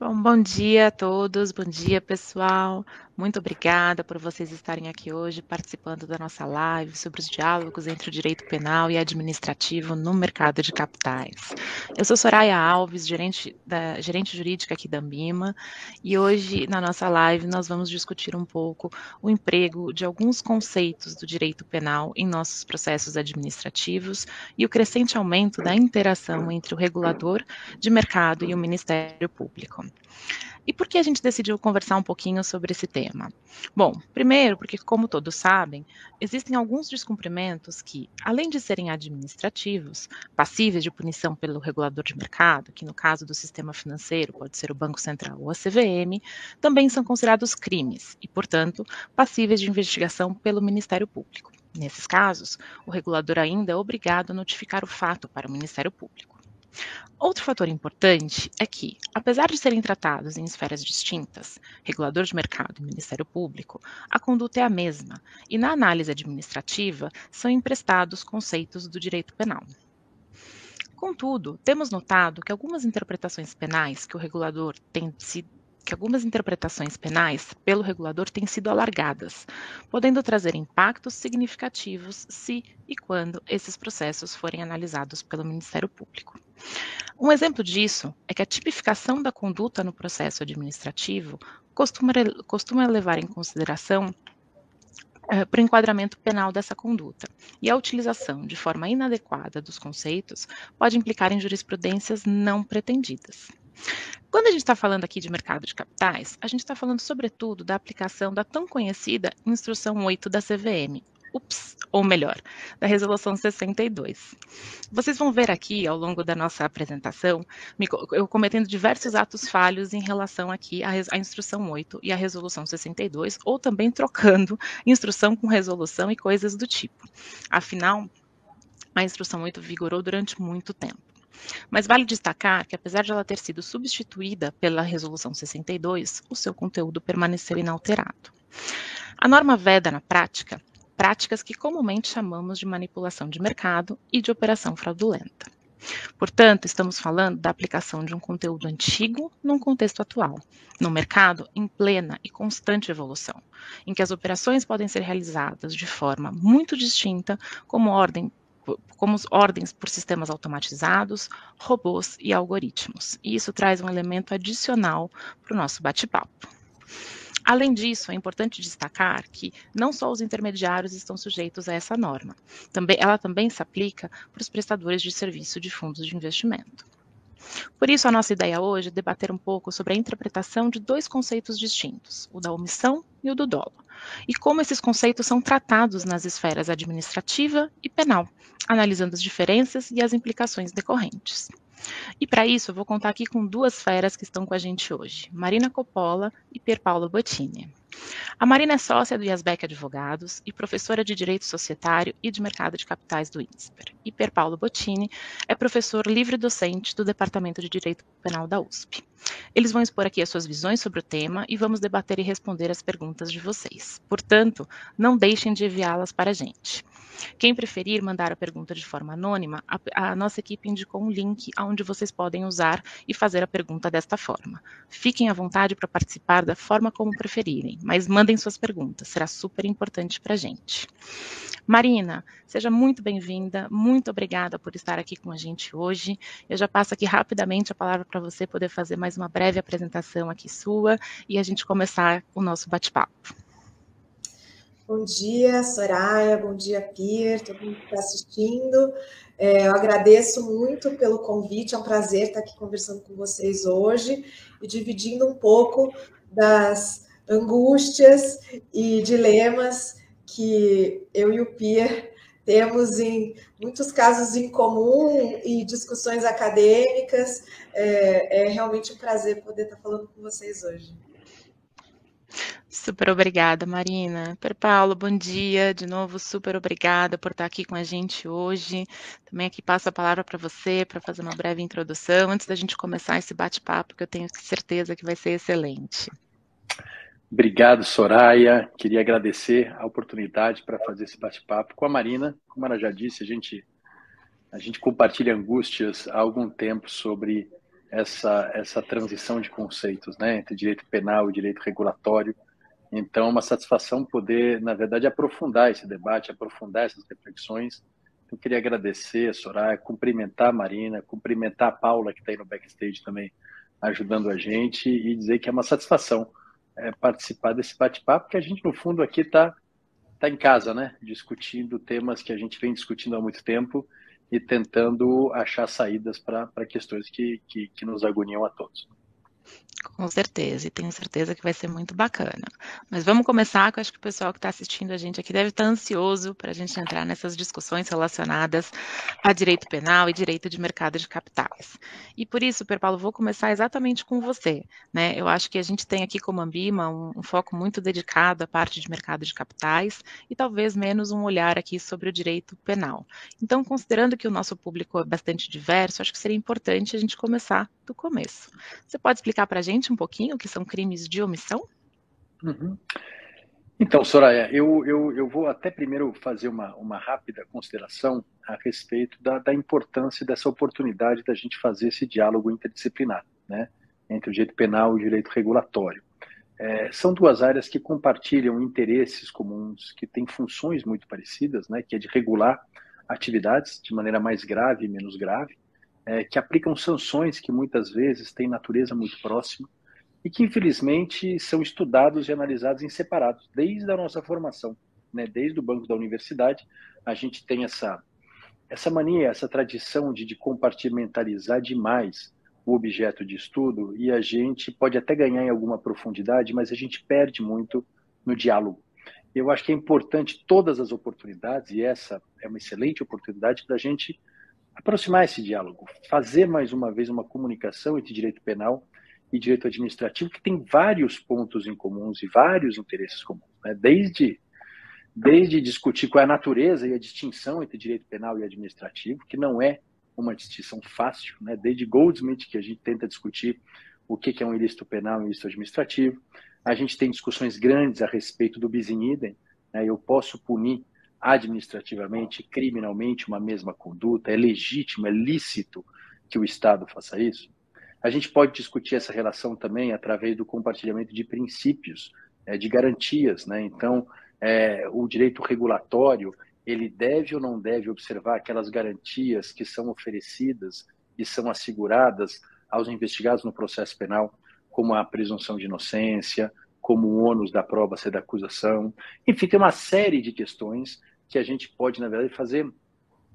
Bom, bom dia a todos, bom dia pessoal. Muito obrigada por vocês estarem aqui hoje participando da nossa live sobre os diálogos entre o direito penal e administrativo no mercado de capitais. Eu sou Soraya Alves, gerente, da, gerente jurídica aqui da Ambima, e hoje na nossa live nós vamos discutir um pouco o emprego de alguns conceitos do direito penal em nossos processos administrativos e o crescente aumento da interação entre o regulador de mercado e o Ministério Público. E por que a gente decidiu conversar um pouquinho sobre esse tema? Bom, primeiro, porque, como todos sabem, existem alguns descumprimentos que, além de serem administrativos, passíveis de punição pelo regulador de mercado, que no caso do sistema financeiro pode ser o Banco Central ou a CVM, também são considerados crimes e, portanto, passíveis de investigação pelo Ministério Público. Nesses casos, o regulador ainda é obrigado a notificar o fato para o Ministério Público. Outro fator importante é que, apesar de serem tratados em esferas distintas, regulador de mercado e Ministério Público, a conduta é a mesma e, na análise administrativa, são emprestados conceitos do direito penal. Contudo, temos notado que algumas interpretações penais que o regulador tem sido que algumas interpretações penais pelo regulador têm sido alargadas, podendo trazer impactos significativos se e quando esses processos forem analisados pelo Ministério Público. Um exemplo disso é que a tipificação da conduta no processo administrativo costuma, costuma levar em consideração uh, para o enquadramento penal dessa conduta, e a utilização de forma inadequada dos conceitos pode implicar em jurisprudências não pretendidas. Quando a gente está falando aqui de mercado de capitais, a gente está falando sobretudo da aplicação da tão conhecida Instrução 8 da CVM, ups, ou melhor, da Resolução 62. Vocês vão ver aqui, ao longo da nossa apresentação, eu cometendo diversos atos falhos em relação aqui à, à Instrução 8 e à Resolução 62, ou também trocando instrução com resolução e coisas do tipo. Afinal, a Instrução 8 vigorou durante muito tempo. Mas vale destacar que, apesar de ela ter sido substituída pela Resolução 62, o seu conteúdo permaneceu inalterado. A norma veda, na prática, práticas que comumente chamamos de manipulação de mercado e de operação fraudulenta. Portanto, estamos falando da aplicação de um conteúdo antigo num contexto atual, no mercado em plena e constante evolução, em que as operações podem ser realizadas de forma muito distinta, como ordem como ordens por sistemas automatizados, robôs e algoritmos. E isso traz um elemento adicional para o nosso bate-papo. Além disso, é importante destacar que não só os intermediários estão sujeitos a essa norma, também, ela também se aplica para os prestadores de serviço de fundos de investimento. Por isso, a nossa ideia hoje é debater um pouco sobre a interpretação de dois conceitos distintos, o da omissão e o do dolo, e como esses conceitos são tratados nas esferas administrativa e penal, analisando as diferenças e as implicações decorrentes. E para isso, eu vou contar aqui com duas feras que estão com a gente hoje, Marina Coppola e Pier Paolo Bottini. A Marina é sócia do IASBEC Advogados e professora de Direito Societário e de Mercado de Capitais do INSPER. E Per Paulo Bottini é professor livre-docente do Departamento de Direito Penal da USP. Eles vão expor aqui as suas visões sobre o tema e vamos debater e responder as perguntas de vocês. Portanto, não deixem de enviá-las para a gente. Quem preferir mandar a pergunta de forma anônima, a, a, nossa equipe indicou um link onde vocês podem usar e fazer a pergunta desta forma. Fiquem à vontade para participar da forma como preferirem, mas mandem suas perguntas, será super importante para a gente. Marina, seja muito bem-vinda, muito obrigada por estar aqui com a gente hoje. Eu já passo aqui rapidamente a palavra para você poder fazer mais uma breve apresentação aqui sua e a gente começar o nosso bate-papo. Bom dia, Soraya, bom dia, Pier, todo mundo que está assistindo. É, eu agradeço muito pelo convite, é um prazer estar aqui conversando com vocês hoje e dividindo um pouco das angústias e dilemas que eu e o Pierre temos em muitos casos em comum e discussões acadêmicas. É, é realmente um prazer poder estar falando com vocês hoje. Super obrigada, Marina. Per Paulo, bom dia. De novo, super obrigada por estar aqui com a gente hoje. Também aqui passo a palavra para você para fazer uma breve introdução antes da gente começar esse bate-papo que eu tenho certeza que vai ser excelente. Obrigado, Soraya. Queria agradecer a oportunidade para fazer esse bate-papo com a Marina. Como ela já disse, a gente, a gente compartilha angústias há algum tempo sobre essa, essa transição de conceitos, né, entre direito penal e direito regulatório. Então, é uma satisfação poder, na verdade, aprofundar esse debate, aprofundar essas reflexões. Eu queria agradecer a Soraya, cumprimentar a Marina, cumprimentar a Paula, que está aí no backstage também, ajudando a gente, e dizer que é uma satisfação é, participar desse bate-papo, porque a gente, no fundo, aqui está tá em casa, né? Discutindo temas que a gente vem discutindo há muito tempo e tentando achar saídas para questões que, que, que nos agoniam a todos. Com certeza, e tenho certeza que vai ser muito bacana. Mas vamos começar, que eu acho que o pessoal que está assistindo a gente aqui deve estar ansioso para a gente entrar nessas discussões relacionadas a direito penal e direito de mercado de capitais. E por isso, Per vou começar exatamente com você. Né? Eu acho que a gente tem aqui como Ambima um, um foco muito dedicado à parte de mercado de capitais e talvez menos um olhar aqui sobre o direito penal. Então, considerando que o nosso público é bastante diverso, acho que seria importante a gente começar do começo. Você pode explicar para a gente um pouquinho que são crimes de omissão? Uhum. Então, Soraya, eu, eu, eu vou até primeiro fazer uma, uma rápida consideração a respeito da, da importância dessa oportunidade da gente fazer esse diálogo interdisciplinar, né, entre o direito penal e o direito regulatório. É, são duas áreas que compartilham interesses comuns, que têm funções muito parecidas, né, que é de regular atividades de maneira mais grave e menos grave, é, que aplicam sanções que muitas vezes têm natureza muito próxima e que, infelizmente, são estudados e analisados em separados, desde a nossa formação. Né? Desde o banco da universidade, a gente tem essa, essa mania, essa tradição de, de compartimentalizar demais o objeto de estudo e a gente pode até ganhar em alguma profundidade, mas a gente perde muito no diálogo. Eu acho que é importante todas as oportunidades, e essa é uma excelente oportunidade para a gente aproximar esse diálogo, fazer mais uma vez uma comunicação entre direito penal e direito administrativo, que tem vários pontos em comuns e vários interesses comuns, né? desde, desde discutir qual é a natureza e a distinção entre direito penal e administrativo, que não é uma distinção fácil, né? desde Goldsmith, que a gente tenta discutir o que é um ilícito penal e um ilícito administrativo. A gente tem discussões grandes a respeito do bis in idem, né? eu posso punir administrativamente, criminalmente uma mesma conduta? É legítimo, é lícito que o Estado faça isso? A gente pode discutir essa relação também através do compartilhamento de princípios, é, de garantias. Né? Então, é, o direito regulatório ele deve ou não deve observar aquelas garantias que são oferecidas e são asseguradas aos investigados no processo penal, como a presunção de inocência, como o ônus da prova ser da acusação. Enfim, tem uma série de questões que a gente pode, na verdade, fazer,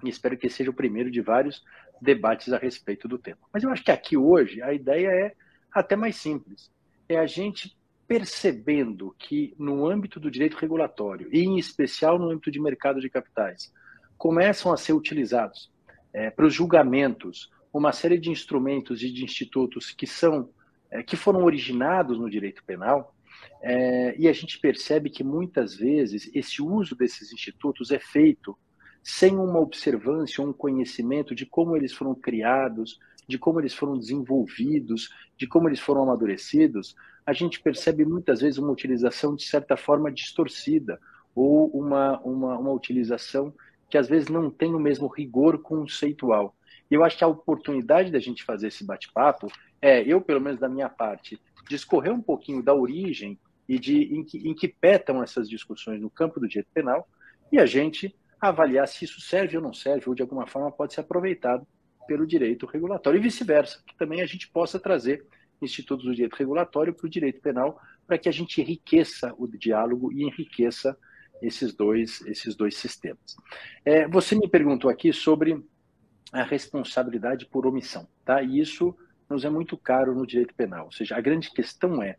e espero que seja o primeiro de vários debates a respeito do tema. Mas eu acho que aqui hoje a ideia é até mais simples. É a gente percebendo que no âmbito do direito regulatório, e em especial no âmbito de mercado de capitais, começam a ser utilizados é, para os julgamentos uma série de instrumentos e de institutos que são é, que foram originados no direito penal é, e a gente percebe que muitas vezes esse uso desses institutos é feito sem uma observância, um conhecimento de como eles foram criados, de como eles foram desenvolvidos, de como eles foram amadurecidos, a gente percebe muitas vezes uma utilização de certa forma distorcida ou uma, uma, uma utilização que às vezes não tem o mesmo rigor conceitual. E eu acho que a oportunidade da gente fazer esse bate-papo é, eu, pelo menos da minha parte, discorrer um pouquinho da origem e de em que, em que petam essas discussões no campo do direito penal e a gente avaliar se isso serve ou não serve, ou de alguma forma pode ser aproveitado pelo direito regulatório e vice-versa, que também a gente possa trazer institutos do direito regulatório para o direito penal, para que a gente enriqueça o diálogo e enriqueça esses dois, esses dois sistemas. É, você me perguntou aqui sobre a responsabilidade por omissão, tá? E isso nos é muito caro no direito penal. Ou seja, a grande questão é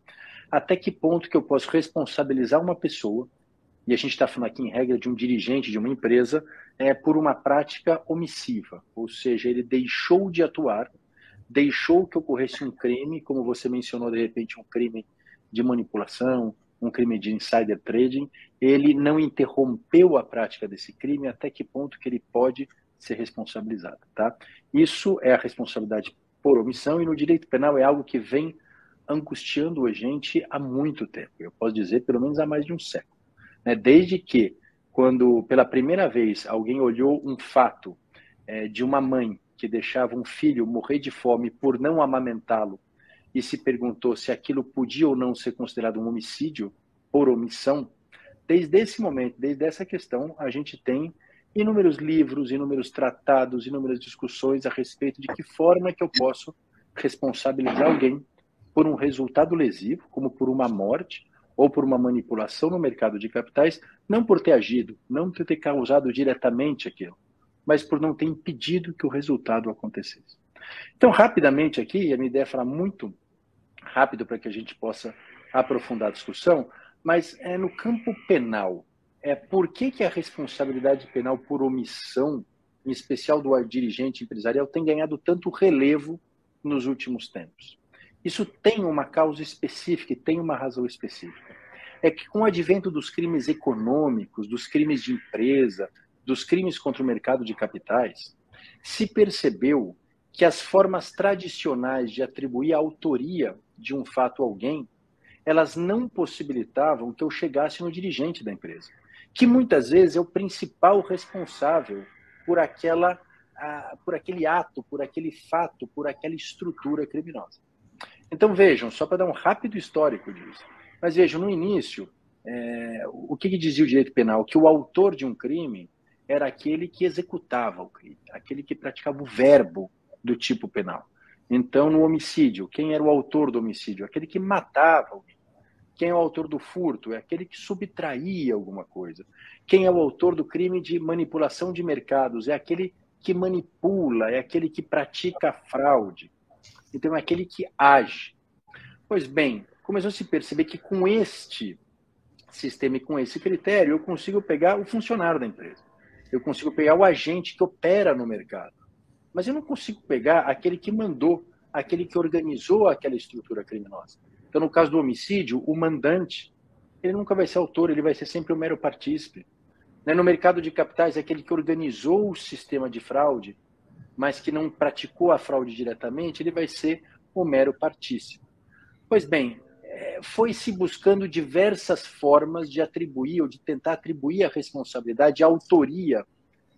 até que ponto que eu posso responsabilizar uma pessoa, e a gente está falando aqui em regra de um dirigente de uma empresa, é, por uma prática omissiva, ou seja, ele deixou de atuar, deixou que ocorresse um crime, como você mencionou de repente, um crime de manipulação, um crime de insider trading, ele não interrompeu a prática desse crime, até que ponto que ele pode ser responsabilizado, tá? Isso é a responsabilidade por omissão e no direito penal é algo que vem angustiando a gente há muito tempo. Eu posso dizer pelo menos há mais de um século. Né? Desde que, quando pela primeira vez alguém olhou um fato é, de uma mãe que deixava um filho morrer de fome por não amamentá-lo e se perguntou se aquilo podia ou não ser considerado um homicídio por omissão, desde esse momento, desde essa questão, a gente tem inúmeros livros, inúmeros tratados, inúmeras discussões a respeito de que forma que eu posso responsabilizar alguém por um resultado lesivo, como por uma morte ou por uma manipulação no mercado de capitais, não por ter agido, não por ter causado diretamente aquilo, mas por não ter impedido que o resultado acontecesse. Então, rapidamente aqui, a minha ideia é falar muito rápido para que a gente possa aprofundar a discussão, mas é no campo penal. É por que, que a responsabilidade penal por omissão, em especial do dirigente empresarial, tem ganhado tanto relevo nos últimos tempos? Isso tem uma causa específica e tem uma razão específica. É que com o advento dos crimes econômicos, dos crimes de empresa, dos crimes contra o mercado de capitais, se percebeu que as formas tradicionais de atribuir a autoria de um fato a alguém, elas não possibilitavam que eu chegasse no dirigente da empresa, que muitas vezes é o principal responsável por aquela por aquele ato, por aquele fato, por aquela estrutura criminosa. Então vejam, só para dar um rápido histórico disso. Mas vejam, no início, é, o que, que dizia o direito penal? Que o autor de um crime era aquele que executava o crime, aquele que praticava o verbo do tipo penal. Então, no homicídio, quem era o autor do homicídio? Aquele que matava alguém. Quem é o autor do furto? É aquele que subtraía alguma coisa. Quem é o autor do crime de manipulação de mercados? É aquele que manipula, é aquele que pratica fraude. Então, é aquele que age. Pois bem, começou a se perceber que com este sistema e com esse critério, eu consigo pegar o funcionário da empresa. Eu consigo pegar o agente que opera no mercado. Mas eu não consigo pegar aquele que mandou, aquele que organizou aquela estrutura criminosa. Então, no caso do homicídio, o mandante, ele nunca vai ser autor, ele vai ser sempre o mero partícipe. Né, no mercado de capitais, aquele que organizou o sistema de fraude, mas que não praticou a fraude diretamente, ele vai ser o mero partícipe. Pois bem, é, foi se buscando diversas formas de atribuir ou de tentar atribuir a responsabilidade, a autoria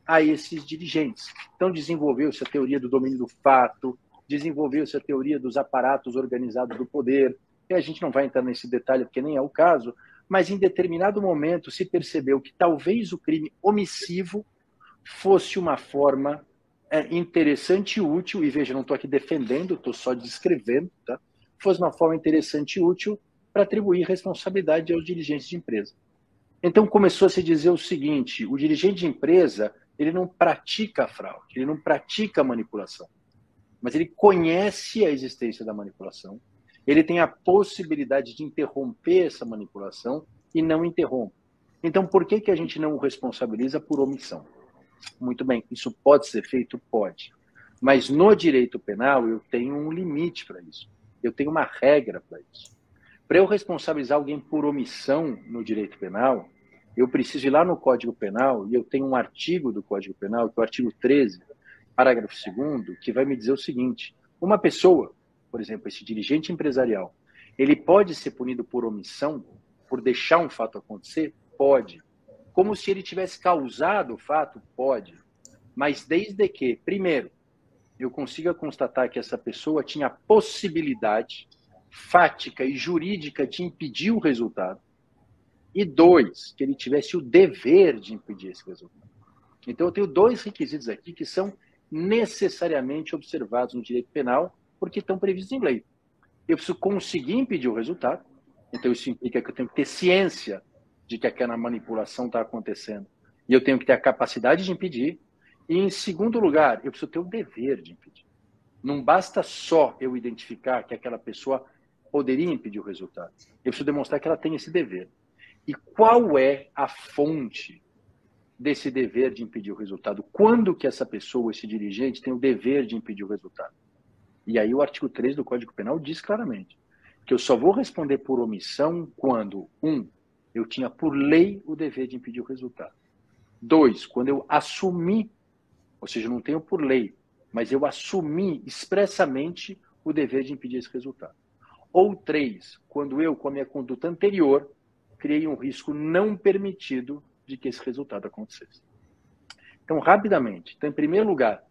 a esses dirigentes. Então, desenvolveu-se a teoria do domínio do fato, desenvolveu-se a teoria dos aparatos organizados do poder, e a gente não vai entrar nesse detalhe porque nem é o caso, mas em determinado momento se percebeu que talvez o crime omissivo fosse uma forma é, interessante e útil, e veja, não estou aqui defendendo, estou só descrevendo, tá? fosse uma forma interessante e útil para atribuir responsabilidade aos dirigentes de empresa. Então começou a se dizer o seguinte: o dirigente de empresa ele não pratica fraude, ele não pratica manipulação, mas ele conhece a existência da manipulação, ele tem a possibilidade de interromper essa manipulação e não interrompe. Então, por que, que a gente não o responsabiliza por omissão? Muito bem, isso pode ser feito? Pode. Mas no direito penal, eu tenho um limite para isso. Eu tenho uma regra para isso. Para eu responsabilizar alguém por omissão no direito penal, eu preciso ir lá no Código Penal e eu tenho um artigo do Código Penal, que é o artigo 13, parágrafo 2, que vai me dizer o seguinte: uma pessoa, por exemplo, esse dirigente empresarial, ele pode ser punido por omissão, por deixar um fato acontecer? Pode. Como se ele tivesse causado o fato? Pode. Mas desde que, primeiro, eu consiga constatar que essa pessoa tinha possibilidade fática e jurídica de impedir o resultado e dois, que ele tivesse o dever de impedir esse resultado. Então, eu tenho dois requisitos aqui que são necessariamente observados no direito penal, porque estão previstos em lei. Eu preciso conseguir impedir o resultado, então isso implica que eu tenho que ter ciência de que aquela manipulação está acontecendo, e eu tenho que ter a capacidade de impedir, e em segundo lugar, eu preciso ter o dever de impedir. Não basta só eu identificar que aquela pessoa poderia impedir o resultado, eu preciso demonstrar que ela tem esse dever. E qual é a fonte desse dever de impedir o resultado? Quando que essa pessoa, esse dirigente, tem o dever de impedir o resultado? E aí o artigo 3 do Código Penal diz claramente que eu só vou responder por omissão quando, um, eu tinha por lei o dever de impedir o resultado. Dois, quando eu assumi, ou seja, não tenho por lei, mas eu assumi expressamente o dever de impedir esse resultado. Ou três, quando eu, com a minha conduta anterior, criei um risco não permitido de que esse resultado acontecesse. Então, rapidamente, então, em primeiro lugar,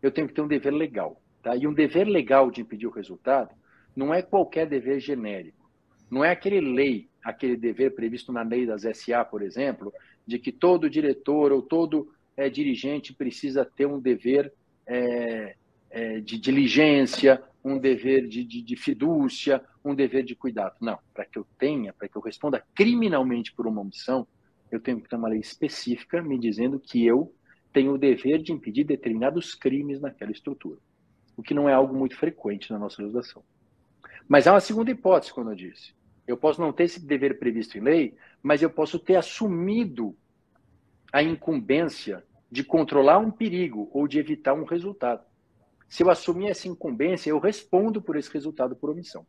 eu tenho que ter um dever legal. Tá? E um dever legal de impedir o resultado não é qualquer dever genérico. Não é aquele lei, aquele dever previsto na lei das SA, por exemplo, de que todo diretor ou todo é, dirigente precisa ter um dever é, é, de diligência, um dever de, de, de, fidúcia, um dever de cuidado. Não, para que eu tenha, para que eu responda criminalmente por uma omissão, eu tenho que ter uma lei específica me dizendo que eu tenho o dever de impedir determinados crimes naquela estrutura, o que não é algo muito frequente na nossa legislação. Mas há uma segunda hipótese, como eu disse. Eu posso não ter esse dever previsto em lei, mas eu posso ter assumido a incumbência de controlar um perigo ou de evitar um resultado. Se eu assumir essa incumbência, eu respondo por esse resultado por omissão.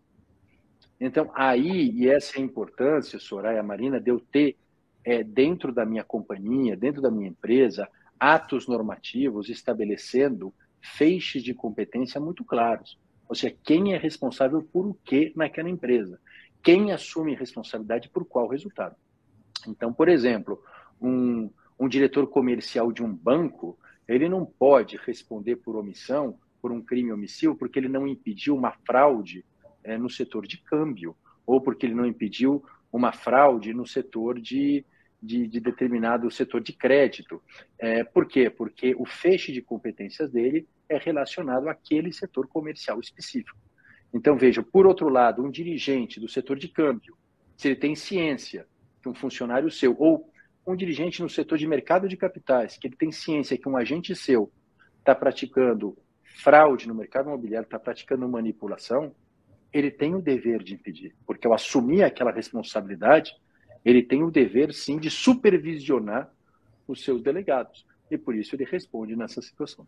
Então, aí, e essa é a importância, Soraya Marina, de eu ter é, dentro da minha companhia, dentro da minha empresa, atos normativos estabelecendo feixes de competência muito claros. Ou seja, quem é responsável por o que naquela empresa? Quem assume responsabilidade por qual resultado? Então, por exemplo, um, um diretor comercial de um banco, ele não pode responder por omissão, por um crime omissivo, porque ele não impediu uma fraude é, no setor de câmbio, ou porque ele não impediu uma fraude no setor de, de, de determinado setor de crédito. É, por quê? Porque o feixe de competências dele é relacionado àquele setor comercial específico. Então, veja, por outro lado, um dirigente do setor de câmbio, se ele tem ciência que um funcionário seu, ou um dirigente no setor de mercado de capitais, que ele tem ciência que um agente seu está praticando fraude no mercado imobiliário, está praticando manipulação, ele tem o dever de impedir, porque ao assumir aquela responsabilidade, ele tem o dever, sim, de supervisionar os seus delegados. E por isso ele responde nessa situação.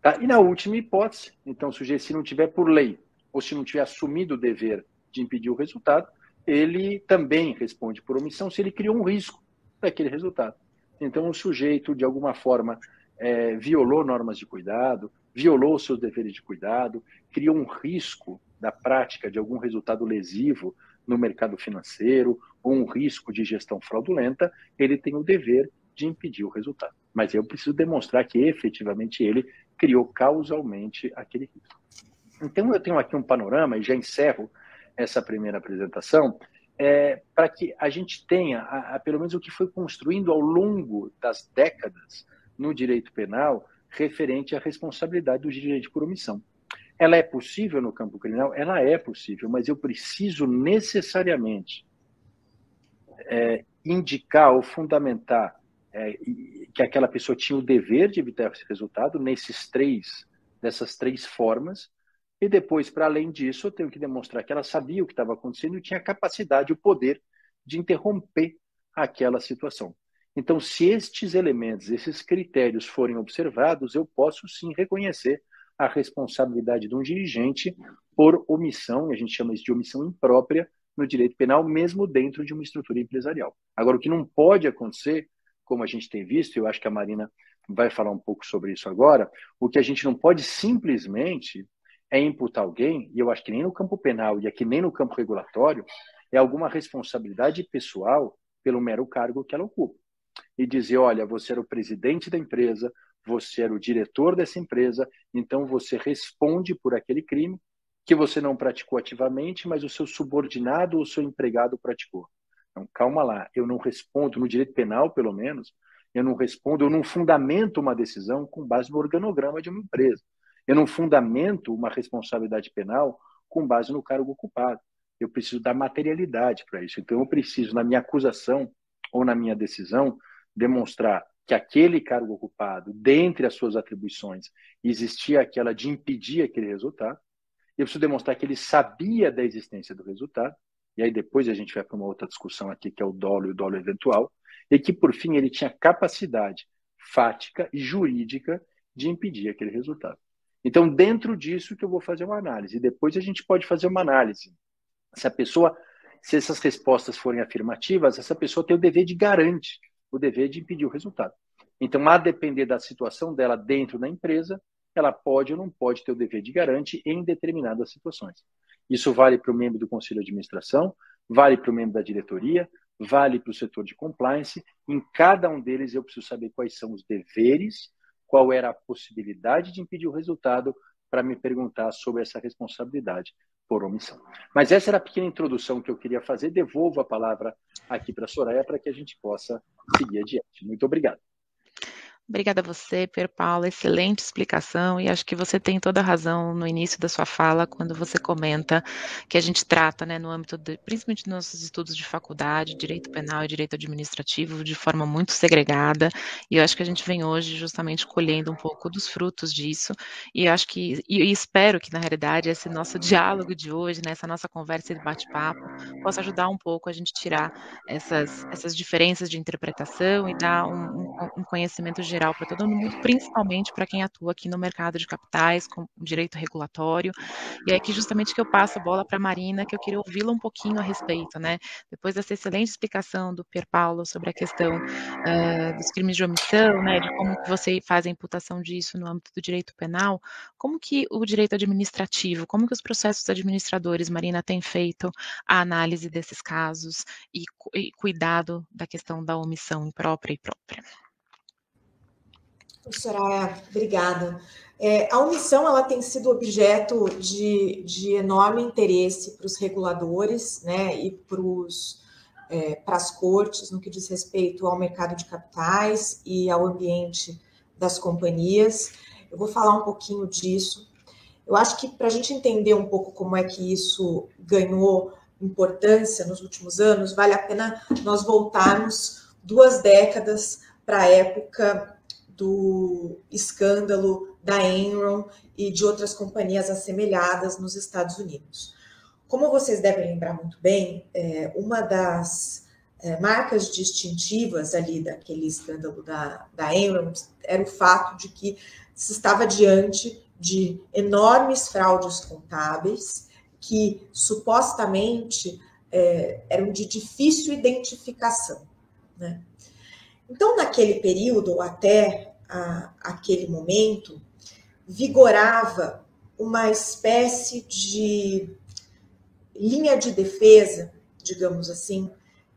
Tá? E na última hipótese, então, o sujeito, se não tiver por lei, ou se não tiver assumido o dever de impedir o resultado, ele também responde por omissão se ele criou um risco daquele resultado. Então, o sujeito, de alguma forma, é, violou normas de cuidado, violou seus deveres de cuidado, criou um risco da prática de algum resultado lesivo no mercado financeiro ou um risco de gestão fraudulenta, ele tem o dever de impedir o resultado. Mas eu preciso demonstrar que efetivamente ele criou causalmente aquele risco. Então eu tenho aqui um panorama e já encerro essa primeira apresentação é, para que a gente tenha, a, a, pelo menos o que foi construindo ao longo das décadas no direito penal referente à responsabilidade do dirigente por omissão. Ela é possível no campo criminal? Ela é possível, mas eu preciso necessariamente é, indicar ou fundamentar é, que aquela pessoa tinha o dever de evitar esse resultado nesses três, dessas três formas, e depois, para além disso, eu tenho que demonstrar que ela sabia o que estava acontecendo e tinha a capacidade, o poder de interromper aquela situação. Então, se estes elementos, esses critérios forem observados, eu posso sim reconhecer a responsabilidade de um dirigente por omissão, e a gente chama isso de omissão imprópria no direito penal, mesmo dentro de uma estrutura empresarial. Agora, o que não pode acontecer, como a gente tem visto, e eu acho que a Marina vai falar um pouco sobre isso agora, o que a gente não pode simplesmente é imputar alguém, e eu acho que nem no campo penal e aqui nem no campo regulatório, é alguma responsabilidade pessoal pelo mero cargo que ela ocupa. E dizer, olha, você era o presidente da empresa, você era o diretor dessa empresa, então você responde por aquele crime que você não praticou ativamente, mas o seu subordinado ou seu empregado praticou. Então, calma lá, eu não respondo, no direito penal, pelo menos, eu não respondo, eu não fundamento uma decisão com base no organograma de uma empresa. Eu não fundamento uma responsabilidade penal com base no cargo ocupado. Eu preciso dar materialidade para isso. Então, eu preciso, na minha acusação ou na minha decisão, demonstrar que aquele cargo ocupado, dentre as suas atribuições, existia aquela de impedir aquele resultado. Eu preciso demonstrar que ele sabia da existência do resultado. E aí depois a gente vai para uma outra discussão aqui, que é o dolo e o dolo eventual. E que, por fim, ele tinha capacidade fática e jurídica de impedir aquele resultado. Então, dentro disso que eu vou fazer uma análise. Depois a gente pode fazer uma análise. Se a pessoa, se essas respostas forem afirmativas, essa pessoa tem o dever de garante, o dever de impedir o resultado. Então, a depender da situação dela dentro da empresa, ela pode ou não pode ter o dever de garante em determinadas situações. Isso vale para o membro do conselho de administração, vale para o membro da diretoria, vale para o setor de compliance. Em cada um deles eu preciso saber quais são os deveres qual era a possibilidade de impedir o resultado para me perguntar sobre essa responsabilidade por omissão. Mas essa era a pequena introdução que eu queria fazer. Devolvo a palavra aqui para a Soraya para que a gente possa seguir adiante. Muito obrigado. Obrigada a você, Per Paula, excelente explicação e acho que você tem toda a razão no início da sua fala quando você comenta que a gente trata, né, no âmbito, de, principalmente nos nossos estudos de faculdade, direito penal e direito administrativo, de forma muito segregada e eu acho que a gente vem hoje justamente colhendo um pouco dos frutos disso e eu acho que, e, espero que na realidade esse nosso diálogo de hoje, né, essa nossa conversa e bate-papo possa ajudar um pouco a gente tirar essas, essas diferenças de interpretação e dar um, um, um conhecimento geral geral para todo mundo, principalmente para quem atua aqui no mercado de capitais, com direito regulatório. E é aqui justamente que eu passo a bola para a Marina, que eu queria ouvi-la um pouquinho a respeito, né? Depois dessa excelente explicação do Pier Paulo sobre a questão uh, dos crimes de omissão, né, de como você faz a imputação disso no âmbito do direito penal, como que o direito administrativo, como que os processos administradores, Marina, têm feito a análise desses casos e, e cuidado da questão da omissão imprópria e própria? Soraya, obrigada. É, a omissão ela tem sido objeto de, de enorme interesse para os reguladores né, e é, para as cortes no que diz respeito ao mercado de capitais e ao ambiente das companhias. Eu vou falar um pouquinho disso. Eu acho que para a gente entender um pouco como é que isso ganhou importância nos últimos anos, vale a pena nós voltarmos duas décadas para a época do escândalo da Enron e de outras companhias assemelhadas nos Estados Unidos. Como vocês devem lembrar muito bem, é, uma das é, marcas distintivas ali daquele escândalo da, da Enron era o fato de que se estava diante de enormes fraudes contábeis que supostamente é, eram de difícil identificação. Né? Então, naquele período, até a, aquele momento, vigorava uma espécie de linha de defesa, digamos assim,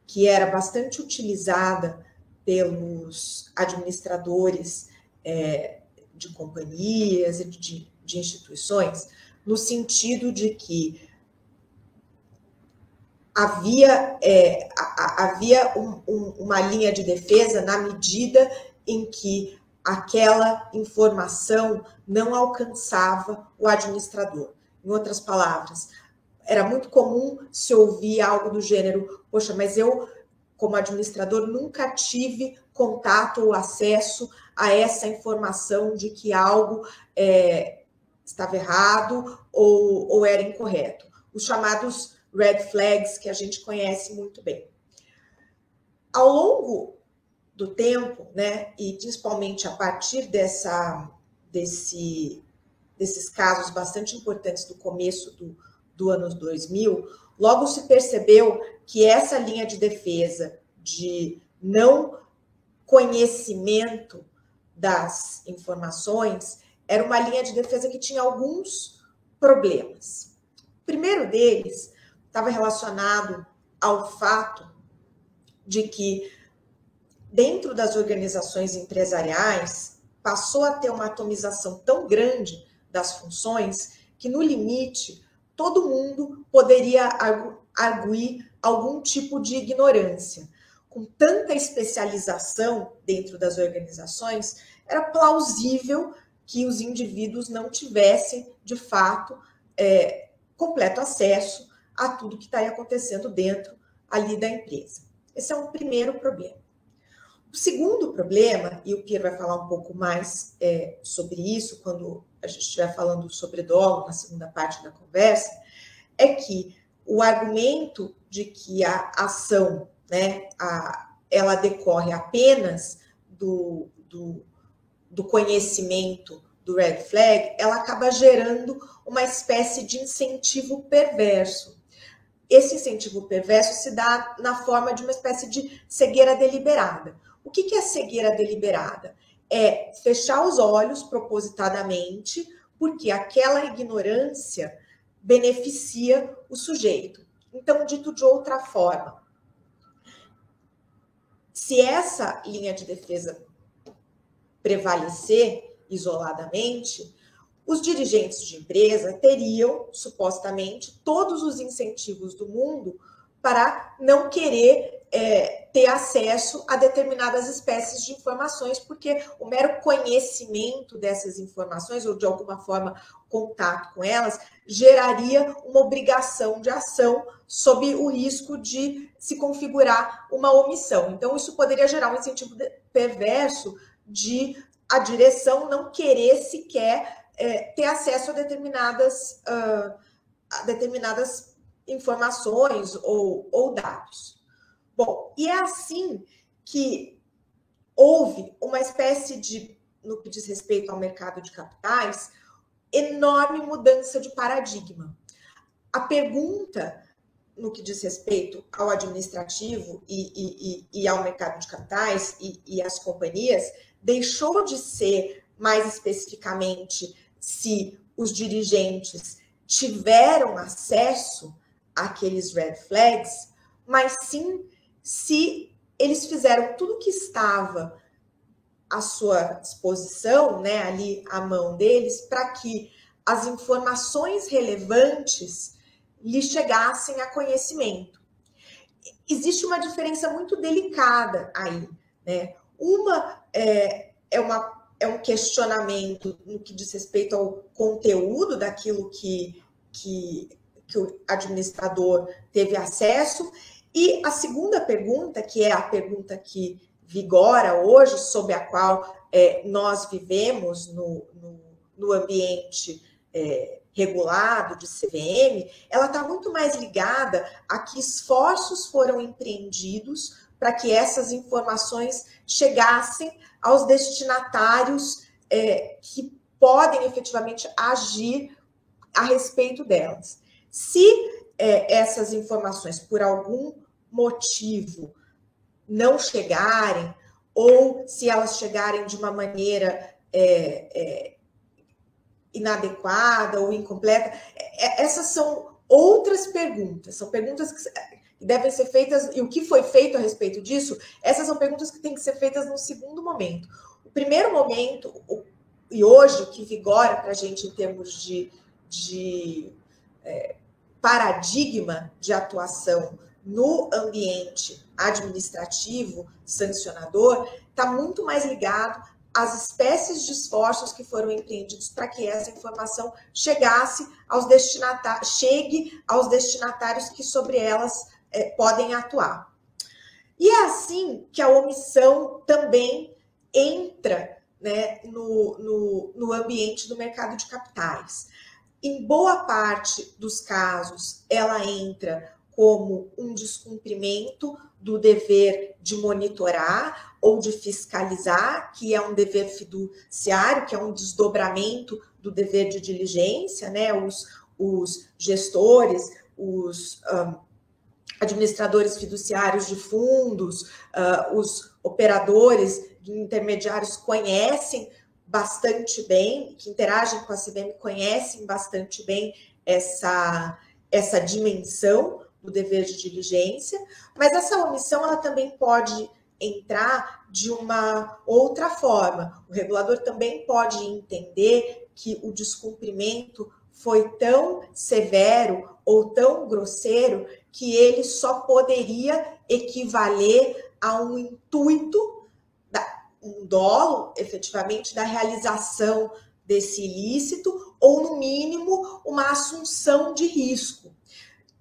que era bastante utilizada pelos administradores é, de companhias e de, de instituições, no sentido de que havia, é, havia um, um, uma linha de defesa na medida em que aquela informação não alcançava o administrador. Em outras palavras, era muito comum se ouvir algo do gênero: poxa, mas eu, como administrador, nunca tive contato ou acesso a essa informação de que algo é, estava errado ou, ou era incorreto. Os chamados red flags que a gente conhece muito bem. Ao longo do tempo, né, e principalmente a partir dessa, desse, desses casos bastante importantes do começo do, do ano 2000, logo se percebeu que essa linha de defesa de não conhecimento das informações era uma linha de defesa que tinha alguns problemas. O primeiro deles estava relacionado ao fato de que, dentro das organizações empresariais, passou a ter uma atomização tão grande das funções que, no limite, todo mundo poderia arguir algum tipo de ignorância. Com tanta especialização dentro das organizações, era plausível que os indivíduos não tivessem, de fato, é, completo acesso a tudo que está acontecendo dentro ali da empresa. Esse é um primeiro problema. O segundo problema, e o Pierre vai falar um pouco mais é, sobre isso quando a gente estiver falando sobre dolo na segunda parte da conversa, é que o argumento de que a ação, né, a, ela decorre apenas do, do, do conhecimento do red flag, ela acaba gerando uma espécie de incentivo perverso esse incentivo perverso se dá na forma de uma espécie de cegueira deliberada. O que é cegueira deliberada? É fechar os olhos propositadamente, porque aquela ignorância beneficia o sujeito. Então, dito de outra forma, se essa linha de defesa prevalecer isoladamente, os dirigentes de empresa teriam, supostamente, todos os incentivos do mundo para não querer é, ter acesso a determinadas espécies de informações, porque o mero conhecimento dessas informações, ou de alguma forma contato com elas, geraria uma obrigação de ação sob o risco de se configurar uma omissão. Então, isso poderia gerar um incentivo perverso de a direção não querer sequer é, ter acesso a determinadas, uh, a determinadas informações ou, ou dados. Bom, e é assim que houve uma espécie de, no que diz respeito ao mercado de capitais, enorme mudança de paradigma. A pergunta no que diz respeito ao administrativo e, e, e, e ao mercado de capitais e, e às companhias deixou de ser mais especificamente se os dirigentes tiveram acesso àqueles red flags, mas sim se eles fizeram tudo o que estava à sua disposição, né, ali à mão deles, para que as informações relevantes lhe chegassem a conhecimento. Existe uma diferença muito delicada aí, né? Uma é, é, uma, é um questionamento no que diz respeito ao conteúdo daquilo que, que, que o administrador teve acesso, e a segunda pergunta, que é a pergunta que vigora hoje, sob a qual é, nós vivemos no, no, no ambiente é, regulado de CVM, ela está muito mais ligada a que esforços foram empreendidos para que essas informações chegassem aos destinatários é, que podem efetivamente agir a respeito delas. Se é, essas informações, por algum motivo, não chegarem, ou se elas chegarem de uma maneira é, é inadequada ou incompleta? É, essas são outras perguntas, são perguntas que devem ser feitas, e o que foi feito a respeito disso, essas são perguntas que têm que ser feitas no segundo momento. O primeiro momento, e hoje o que vigora para a gente em termos de, de é, paradigma de atuação no ambiente administrativo, sancionador, está muito mais ligado as espécies de esforços que foram empreendidos para que essa informação chegasse aos destinatários, chegue aos destinatários que sobre elas é, podem atuar. E é assim que a omissão também entra né, no, no, no ambiente do mercado de capitais. Em boa parte dos casos, ela entra como um descumprimento do dever de monitorar ou de fiscalizar, que é um dever fiduciário, que é um desdobramento do dever de diligência, né? Os, os gestores, os um, administradores fiduciários de fundos, uh, os operadores intermediários conhecem bastante bem, que interagem com a CBM, conhecem bastante bem essa, essa dimensão do dever de diligência, mas essa omissão ela também pode entrar de uma outra forma. O regulador também pode entender que o descumprimento foi tão severo ou tão grosseiro que ele só poderia equivaler a um intuito, um dolo, efetivamente, da realização desse ilícito, ou, no mínimo, uma assunção de risco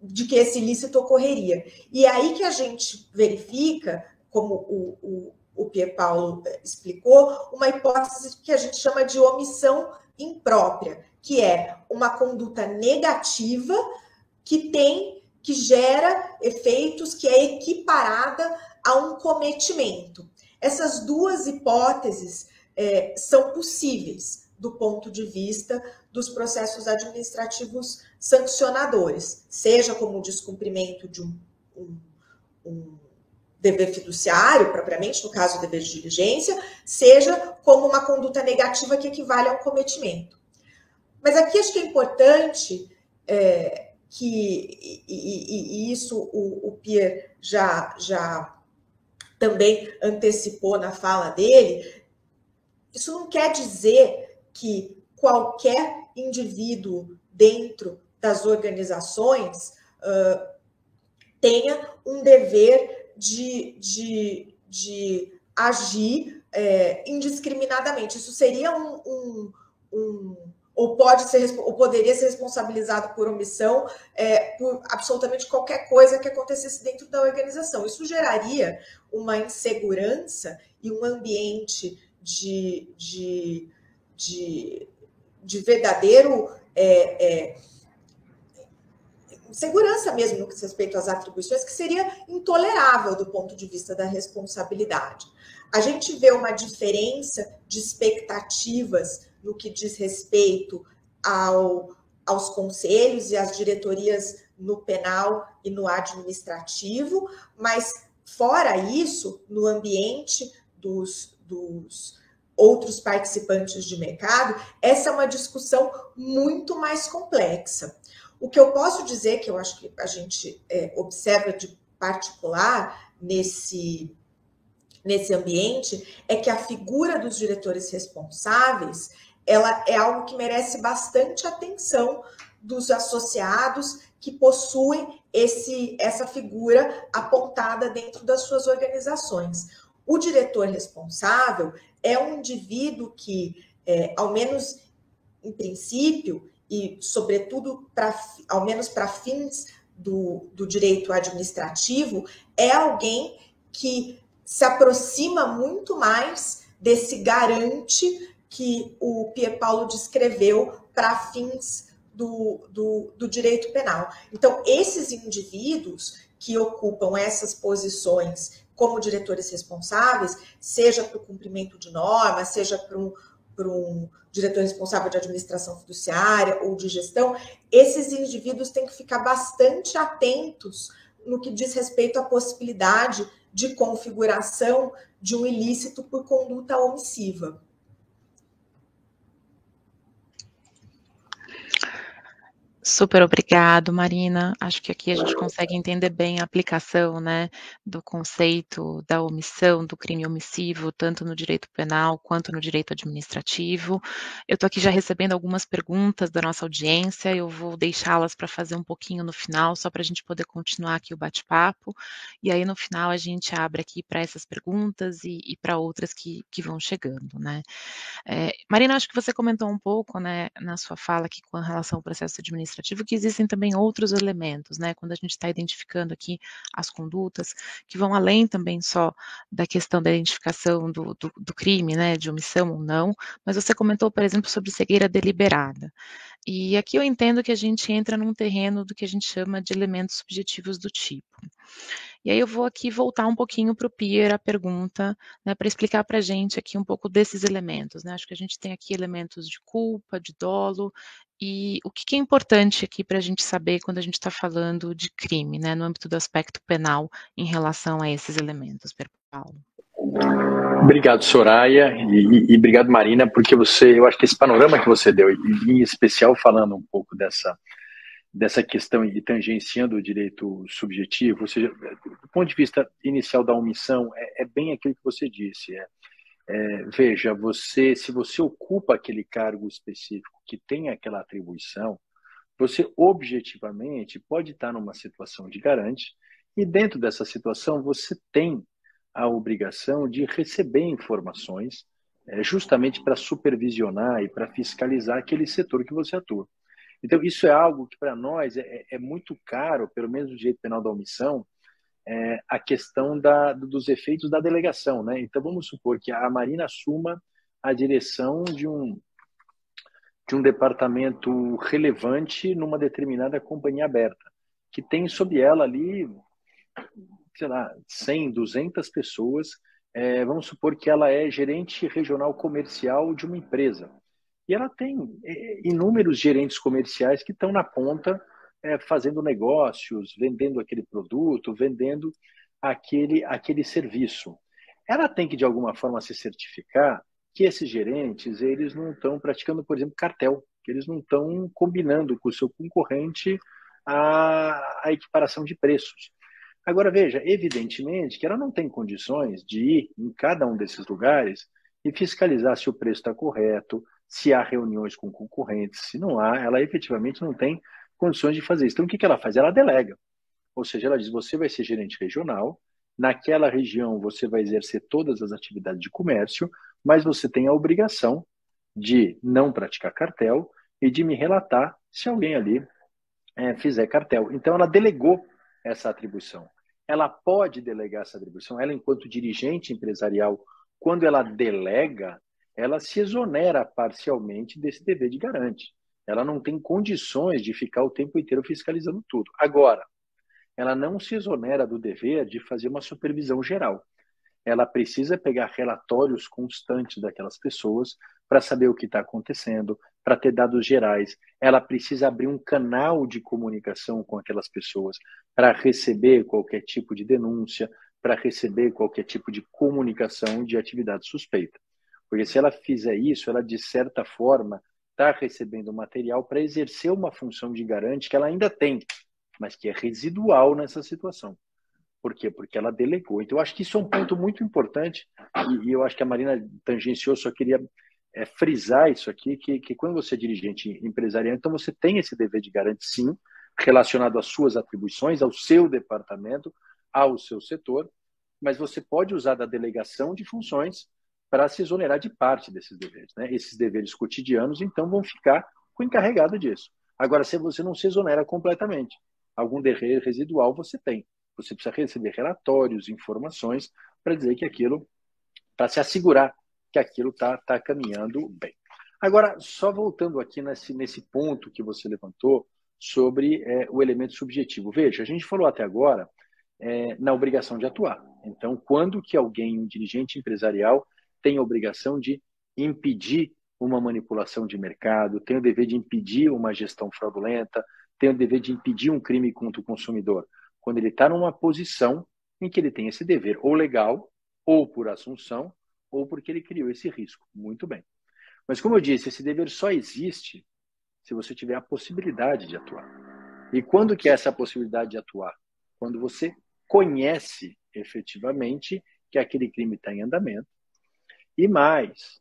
de que esse ilícito ocorreria. E é aí que a gente verifica, como o, o, o Pierre Paulo eh, explicou, uma hipótese que a gente chama de omissão imprópria, que é uma conduta negativa que tem, que gera efeitos que é equiparada a um cometimento. Essas duas hipóteses é, são possíveis do ponto de vista dos processos administrativos sancionadores, seja como descumprimento de um, um, um dever fiduciário, propriamente, no caso, o dever de diligência, seja como uma conduta negativa que equivale a um cometimento. Mas aqui acho que é importante é, que, e, e, e isso o, o Pierre já, já também antecipou na fala dele, Isso não quer dizer que qualquer indivíduo dentro das organizações uh, tenha um dever de, de, de agir é, indiscriminadamente. Isso seria um, um, um ou pode ser ou poderia ser responsabilizado por omissão é, por absolutamente qualquer coisa que acontecesse dentro da organização. Isso geraria uma insegurança e um ambiente de, de, de, de verdadeiro é, é, segurança mesmo no que diz respeito às atribuições, que seria intolerável do ponto de vista da responsabilidade. A gente vê uma diferença de expectativas no que diz respeito ao, aos conselhos e às diretorias no penal e no administrativo, mas fora isso, no ambiente dos, dos outros participantes de mercado, essa é uma discussão muito mais complexa. O que eu posso dizer, que eu acho que a gente é, observa de particular nesse, nesse ambiente, é que a figura dos diretores responsáveis ela é algo que merece bastante atenção dos associados que possuem esse, essa figura apontada dentro das suas organizações. O diretor responsável é um indivíduo que, é, ao menos em princípio, e sobretudo para ao menos para fins do, do direito administrativo, é alguém que se aproxima muito mais desse garante que o Pier Paulo descreveu para fins do, do, do direito penal. Então, esses indivíduos que ocupam essas posições como diretores responsáveis, seja para o cumprimento de normas, seja para um, um diretor responsável de administração fiduciária ou de gestão, esses indivíduos têm que ficar bastante atentos no que diz respeito à possibilidade de configuração de um ilícito por conduta omissiva. Super obrigado, Marina. Acho que aqui a gente consegue entender bem a aplicação, né, do conceito da omissão, do crime omissivo, tanto no direito penal quanto no direito administrativo. Eu estou aqui já recebendo algumas perguntas da nossa audiência, eu vou deixá-las para fazer um pouquinho no final, só para a gente poder continuar aqui o bate-papo, e aí no final a gente abre aqui para essas perguntas e, e para outras que, que vão chegando, né. É, Marina, acho que você comentou um pouco, né, na sua fala aqui com relação ao processo administrativo administrativo, que existem também outros elementos, né? Quando a gente está identificando aqui as condutas, que vão além também só da questão da identificação do, do, do crime, né? De omissão ou não, mas você comentou, por exemplo, sobre cegueira deliberada. E aqui eu entendo que a gente entra num terreno do que a gente chama de elementos subjetivos do tipo. E aí eu vou aqui voltar um pouquinho para o Pierre a pergunta, né, para explicar para a gente aqui um pouco desses elementos. Né? Acho que a gente tem aqui elementos de culpa, de dolo, e o que é importante aqui para a gente saber quando a gente está falando de crime, né, no âmbito do aspecto penal, em relação a esses elementos, Paulo? Obrigado, Soraya, e, e, obrigado, Marina, porque você, eu acho que esse panorama que você deu, em especial falando um pouco dessa, dessa questão e tangenciando o direito subjetivo, ou seja, do ponto de vista inicial da omissão, é, é bem aquilo que você disse, é, é, veja, você, se você ocupa aquele cargo específico que tem aquela atribuição, você objetivamente pode estar numa situação de garante e dentro dessa situação você tem a obrigação de receber informações é, justamente para supervisionar e para fiscalizar aquele setor que você atua. Então, isso é algo que para nós é, é, muito caro, pelo menos no direito penal da omissão, é, a questão da, dos efeitos da delegação. Né? Então, vamos supor que a Marina assuma a direção de um, de um departamento relevante numa determinada companhia aberta, que tem sob ela ali, sei lá, 100, 200 pessoas. É, vamos supor que ela é gerente regional comercial de uma empresa. E ela tem é, inúmeros gerentes comerciais que estão na ponta é, fazendo negócios, vendendo aquele produto, vendendo aquele, aquele serviço. Ela tem que, de alguma forma, se certificar que esses gerentes eles não estão praticando, por exemplo, cartel, que eles não estão combinando com o seu concorrente a, a equiparação de preços. Agora, veja, evidentemente que ela não tem condições de ir em cada um desses lugares e fiscalizar se o preço está correto, se há reuniões com concorrentes. Se não há, ela efetivamente não tem condições de fazer isso. Então, o que, que ela faz? Ela delega. Ou seja, ela diz: você vai ser gerente regional, naquela região você vai exercer todas as atividades de comércio, mas você tem a obrigação de não praticar cartel e de me relatar se alguém ali é, fizer cartel. Então, ela delegou essa atribuição. Ela pode delegar essa atribuição. Ela, enquanto dirigente empresarial, quando ela delega, ela se exonera parcialmente desse dever de garante. Ela não tem condições de ficar o tempo inteiro fiscalizando tudo. Agora, ela não se exonera do dever de fazer uma supervisão geral. Ela precisa pegar relatórios constantes daquelas pessoas para saber o que está acontecendo, para ter dados gerais. Ela precisa abrir um canal de comunicação com aquelas pessoas para receber qualquer tipo de denúncia, para receber qualquer tipo de comunicação de atividade suspeita. Porque se ela fizer isso, ela de certa forma está recebendo material para exercer uma função de garante que ela ainda tem, mas que é residual nessa situação. Por quê? Porque ela delegou. Então, eu acho que isso é um ponto muito importante, e, eu acho que a Marina tangenciou, só queria é, frisar isso aqui, que, que quando você é dirigente empresarial, então você tem esse dever de garantia, sim, relacionado às suas atribuições, ao seu departamento, ao seu setor, mas você pode usar da delegação de funções para se exonerar de parte desses deveres. Né? Esses deveres cotidianos, então, vão ficar com o encarregado disso. Agora, se você não se exonera completamente, algum dever residual você tem. Você precisa receber relatórios, informações, para dizer que aquilo, para se assegurar que aquilo está tá caminhando bem. Agora, só voltando aqui nesse, nesse ponto que você levantou sobre é, o elemento subjetivo. Veja, a gente falou até agora é, na obrigação de atuar. Então, quando que alguém, um dirigente empresarial, tem a obrigação de impedir uma manipulação de mercado, tem o dever de impedir uma gestão fraudulenta, tem o dever de impedir um crime contra o consumidor. Quando ele está numa posição em que ele tem esse dever, ou legal, ou por assunção, ou porque ele criou esse risco. Muito bem. Mas, como eu disse, esse dever só existe se você tiver a possibilidade de atuar. E quando que é essa possibilidade de atuar? Quando você conhece efetivamente que aquele crime está em andamento. E mais,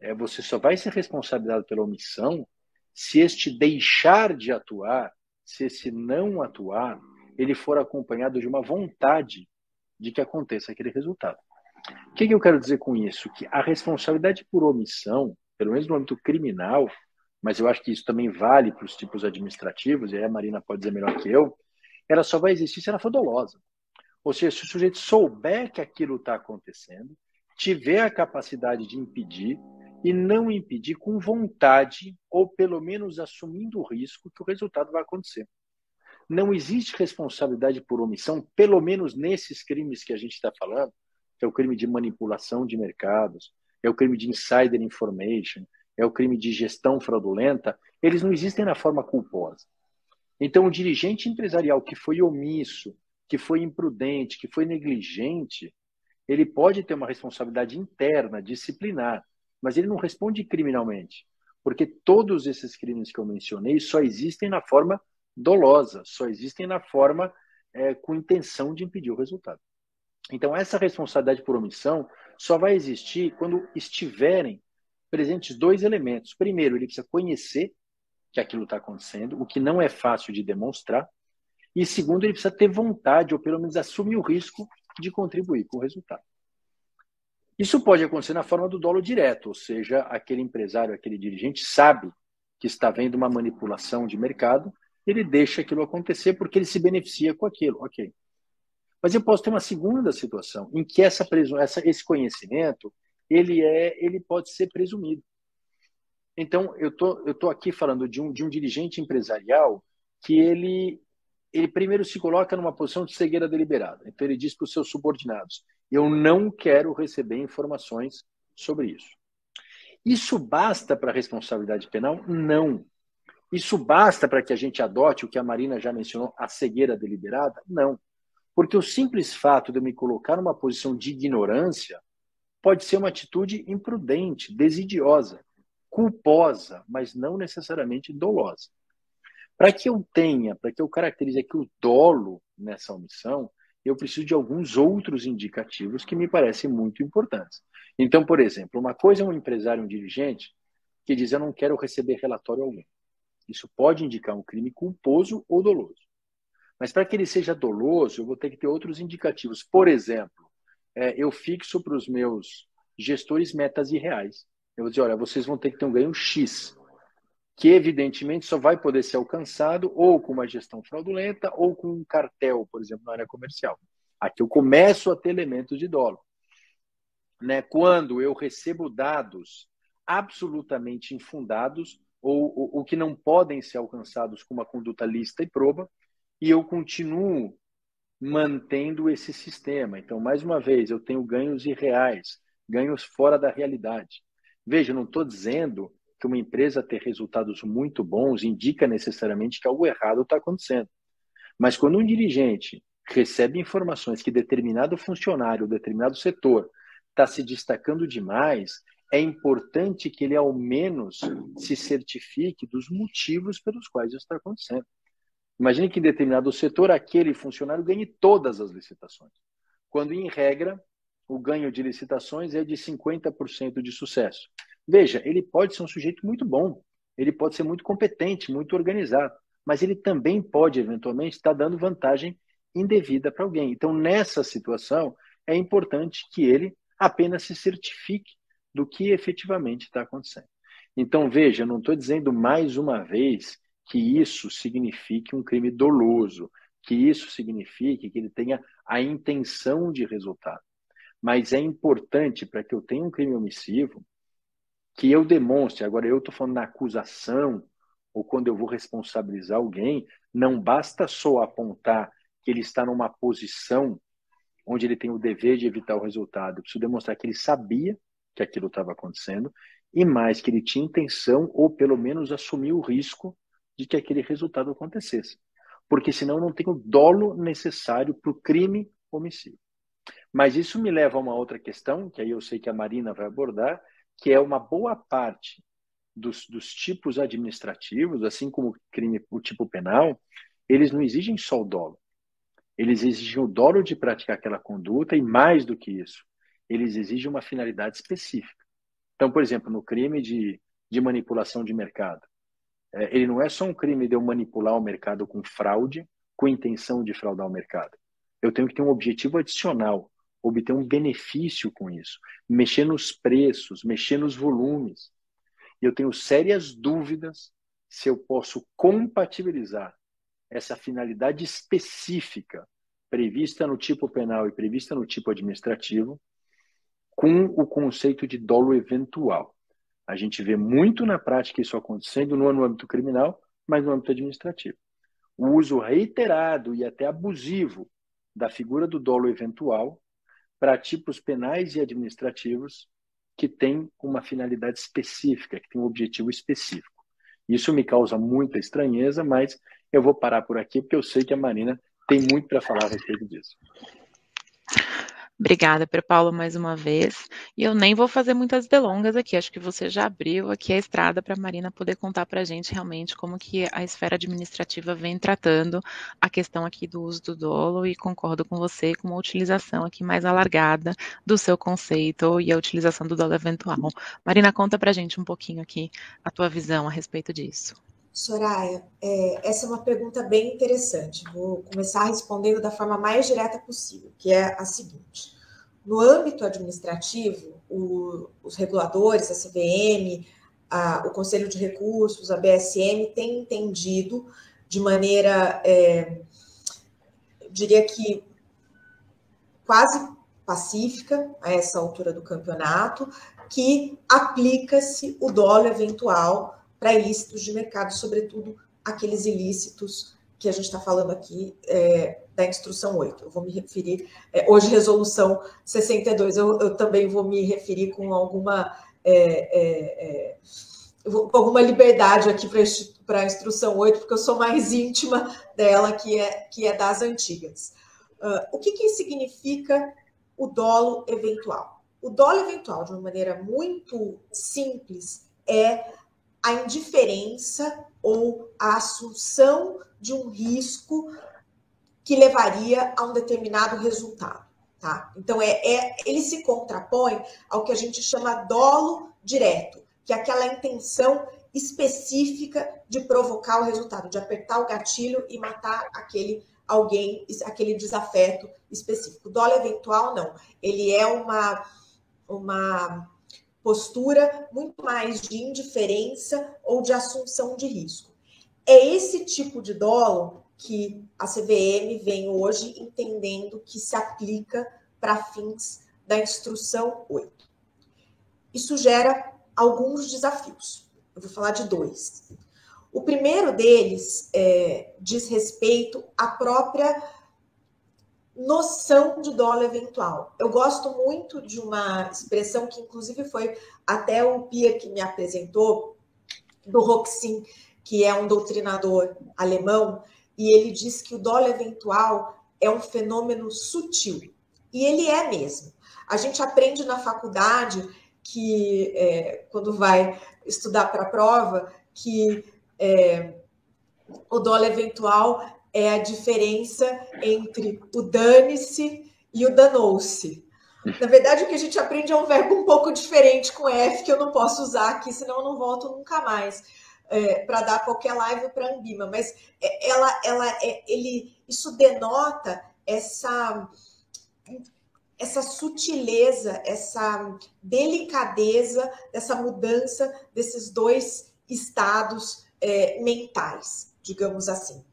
é, você só vai ser responsabilizado pela omissão se este deixar de atuar, se esse não atuar, ele for acompanhado de uma vontade de que aconteça aquele resultado. O que, que eu quero dizer com isso? Que a responsabilidade por omissão, pelo menos no âmbito criminal, mas eu acho que isso também vale para os tipos administrativos, e aí a Marina pode dizer melhor que eu, ela só vai existir se ela for dolosa. Ou seja, se o sujeito souber que aquilo está acontecendo, tiver a capacidade de impedir e não impedir com vontade, ou pelo menos assumindo o risco que o resultado vai acontecer. Não existe responsabilidade por omissão, pelo menos nesses crimes que a gente está falando, que é o crime de manipulação de mercados, é o crime de insider information, é o crime de gestão fraudulenta, eles não existem na forma culposa. Então, o dirigente empresarial que foi omisso, que foi imprudente, que foi negligente, ele pode ter uma responsabilidade interna, disciplinar, mas ele não responde criminalmente, porque todos esses crimes que eu mencionei só existem na forma dolosa, só existem na forma é, com intenção de impedir o resultado. Então, essa responsabilidade por omissão só vai existir quando estiverem presentes dois elementos. Primeiro, ele precisa conhecer que aquilo está acontecendo, o que não é fácil de demonstrar. E segundo, ele precisa ter vontade, ou pelo menos assumir o risco de contribuir com o resultado. Isso pode acontecer na forma do dolo direto, ou seja, aquele empresário, aquele dirigente sabe que está vendo uma manipulação de mercado, ele deixa aquilo acontecer porque ele se beneficia com aquilo. Ok. Mas eu posso ter uma segunda situação em que essa, essa, esse conhecimento ele é ele pode ser presumido. Então eu tô eu tô aqui falando de um de um dirigente empresarial que ele ele primeiro se coloca numa posição de cegueira deliberada. Então ele diz para os seus subordinados: eu não quero receber informações sobre isso. Isso basta para a responsabilidade penal? Não. Isso basta para que a gente adote o que a Marina já mencionou, a cegueira deliberada? Não. Porque o simples fato de eu me colocar numa posição de ignorância pode ser uma atitude imprudente, desidiosa, culposa, mas não necessariamente dolosa. Para que eu tenha, para que eu caracterize aqui o dolo nessa omissão, eu preciso de alguns outros indicativos que me parecem muito importantes. Então, por exemplo, uma coisa é um empresário, um dirigente, que diz: Eu não quero receber relatório algum. Isso pode indicar um crime culposo ou doloso. Mas para que ele seja doloso, eu vou ter que ter outros indicativos. Por exemplo, é, eu fixo para os meus gestores metas irreais. Eu vou dizer: olha, vocês vão ter que ter um ganho X, que evidentemente só vai poder ser alcançado ou com uma gestão fraudulenta ou com um cartel, por exemplo, na área comercial. Aqui eu começo a ter elementos de dolo. Né? Quando eu recebo dados absolutamente infundados ou, ou que não podem ser alcançados com uma conduta lícita e proba, e eu continuo mantendo esse sistema. Então, mais uma vez, eu tenho ganhos irreais, ganhos fora da realidade. Veja, não estou dizendo que uma empresa ter resultados muito bons indica necessariamente que algo errado está acontecendo. Mas quando um dirigente recebe informações que determinado funcionário, determinado setor está se destacando demais, é importante que ele ao menos se certifique dos motivos pelos quais isso está acontecendo. Imagine que em determinado setor aquele funcionário ganhe todas as licitações, quando em regra o ganho de licitações é de 50% de sucesso. Veja, ele pode ser um sujeito muito bom, ele pode ser muito competente, muito organizado, mas ele também pode eventualmente estar dando vantagem indevida para alguém. Então, nessa situação, é importante que ele apenas se certifique do que efetivamente está acontecendo. Então, veja, não estou dizendo mais uma vez que isso signifique um crime doloso, que isso signifique que ele tenha a intenção de resultado. Mas é importante para que eu tenha um crime omissivo que eu demonstre. Agora, eu estou falando na acusação ou quando eu vou responsabilizar alguém, não basta só apontar que ele está numa posição onde ele tem o dever de evitar o resultado. Eu preciso demonstrar que ele sabia que aquilo estava acontecendo e mais que ele tinha intenção ou pelo menos assumiu o risco de que aquele resultado acontecesse. Porque senão não tem o dolo necessário para o crime homicídio. Mas isso me leva a uma outra questão, que aí eu sei que a Marina vai abordar, que é uma boa parte dos, dos tipos administrativos, assim como o crime, o tipo penal, eles não exigem só o dolo. Eles exigem o dolo de praticar aquela conduta e mais do que isso, eles exigem uma finalidade específica. Então, por exemplo, no crime de, de manipulação de mercado, é, ele não é só um crime de eu manipular o mercado com fraude, com intenção de fraudar o mercado. Eu tenho que ter um objetivo adicional, obter um benefício com isso, mexer nos preços, mexer nos volumes. E eu tenho sérias dúvidas se eu posso compatibilizar essa finalidade específica prevista no tipo penal e prevista no tipo administrativo com o conceito de dolo eventual. A gente vê muito na prática isso acontecendo no âmbito criminal, mas no âmbito administrativo. O uso reiterado e até abusivo da figura do dolo eventual para tipos penais e administrativos que têm uma finalidade específica, que tem um objetivo específico. Isso me causa muita estranheza, mas eu vou parar por aqui porque eu sei que a Marina tem muito para falar a respeito disso. Obrigada, Pedro Paulo, mais uma vez. E eu nem vou fazer muitas delongas aqui, acho que você já abriu aqui a estrada para a Marina poder contar para a gente realmente como que a esfera administrativa vem tratando a questão aqui do uso do dolo e concordo com você com uma utilização aqui mais alargada do seu conceito e a utilização do dolo eventual. Marina, conta para a gente um pouquinho aqui a tua visão a respeito disso. Soraya, é, essa é uma pergunta bem interessante. Vou começar respondendo da forma mais direta possível, que é a seguinte: no âmbito administrativo, o, os reguladores, a CVM, a, o Conselho de Recursos, a BSM, têm entendido de maneira, é, diria que quase pacífica a essa altura do campeonato, que aplica-se o dólar eventual para ilícitos de mercado, sobretudo aqueles ilícitos que a gente está falando aqui é, da instrução 8. Eu vou me referir, é, hoje, resolução 62, eu, eu, também vou me referir com alguma, é, é, é com alguma liberdade aqui para a instrução 8, porque eu sou mais íntima dela, que é, que é das antigas. Uh, o que, que significa o dolo eventual? O dolo eventual, de uma maneira muito simples, é a indiferença ou a assunção de um risco que levaria a um determinado resultado. Tá? Então, é, é, ele se contrapõe ao que a gente chama dolo direto, que é aquela intenção específica de provocar o resultado, de apertar o gatilho e matar aquele alguém, aquele desafeto específico. Dolo eventual, não. Ele é uma, uma postura muito mais de indiferença ou de assunção de risco. É esse tipo de dolo que a CVM vem hoje entendendo que se aplica para fins da instrução 8. Isso gera alguns desafios. Eu vou falar de dois. O primeiro deles é, diz respeito à própria noção de dólar eventual. Eu gosto muito de uma expressão que, inclusive, foi até o Pia que me apresentou, do Roxin, que é um doutrinador alemão, e ele diz que o dólar eventual é um fenômeno sutil. E ele é mesmo. A gente aprende na faculdade que, é, quando vai estudar para a prova, que é, o dólar eventual é a diferença entre o dane-se e o danou-se. Na verdade, o que a gente aprende é um verbo um pouco diferente com F, que eu não posso usar aqui, senão eu não volto nunca mais. É, para dar qualquer live para a Ambima, mas é, ela, ela, é, ele, isso denota essa essa sutileza, essa delicadeza dessa mudança desses dois estados é, mentais, digamos assim.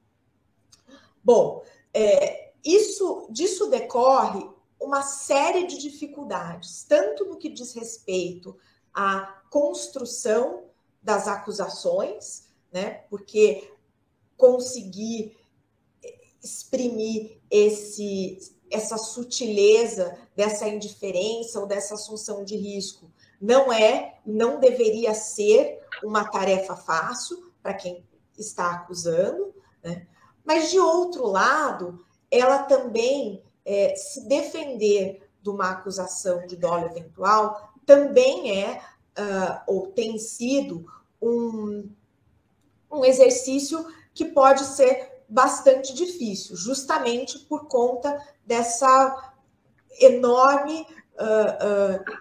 Bom, é, isso disso decorre uma série de dificuldades, tanto no que diz respeito à construção das acusações, né? Porque conseguir exprimir esse essa sutileza dessa indiferença ou dessa assunção de risco não é, não deveria ser uma tarefa fácil para quem está acusando, né? Mas de outro lado, ela também é, se defender de uma acusação de dolo eventual também é uh, ou tem sido um, um exercício que pode ser bastante difícil, justamente por conta dessa enorme uh, uh,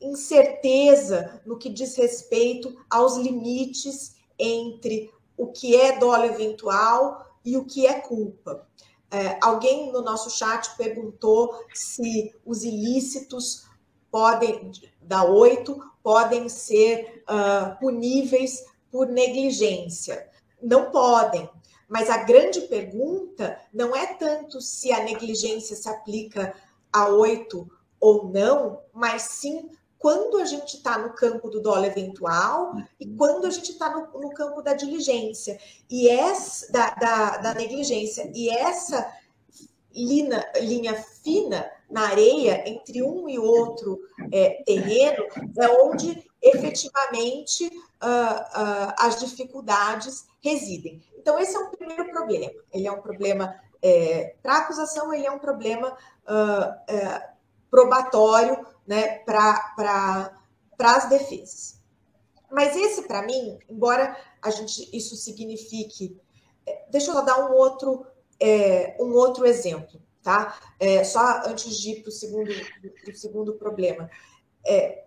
incerteza no que diz respeito aos limites entre o que é dolo eventual e o que é culpa. É, alguém no nosso chat perguntou se os ilícitos podem, da oito, podem ser uh, puníveis por negligência. Não podem. Mas a grande pergunta não é tanto se a negligência se aplica a oito ou não, mas sim quando a gente está no campo do dólar eventual e uhum. quando a gente está no, no, campo da diligência e essa da, da, da negligência e essa linha, linha fina na areia entre um e outro é, terreno é onde efetivamente uh, uh, as dificuldades residem. Então, esse é um primeiro problema. Ele é um problema é, para acusação, ele é um problema uh, probatório né, para as defesas. Mas esse, para mim, embora a gente isso signifique. É, deixa eu dar um outro, é, um outro exemplo, tá? É, só antes de ir para o segundo, segundo problema. É,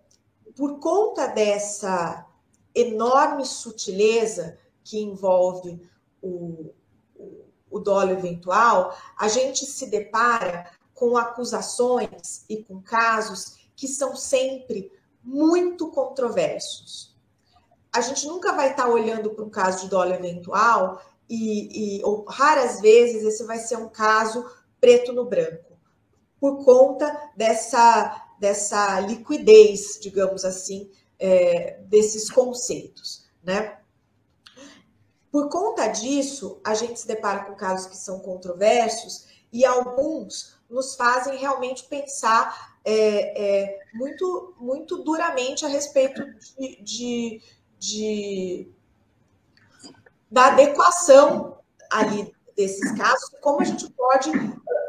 por conta dessa enorme sutileza que envolve o, o, o dolo eventual, a gente se depara com acusações e com casos que são sempre muito controversos. A gente nunca vai estar olhando para um caso de dolo eventual e, e ou raras vezes esse vai ser um caso preto no branco, por conta dessa, dessa liquidez, digamos assim, é, desses conceitos, né? Por conta disso, a gente se depara com casos que são controversos e alguns nos fazem realmente pensar é, é, muito, muito duramente a respeito de, de, de, da adequação ali desses casos, como a gente pode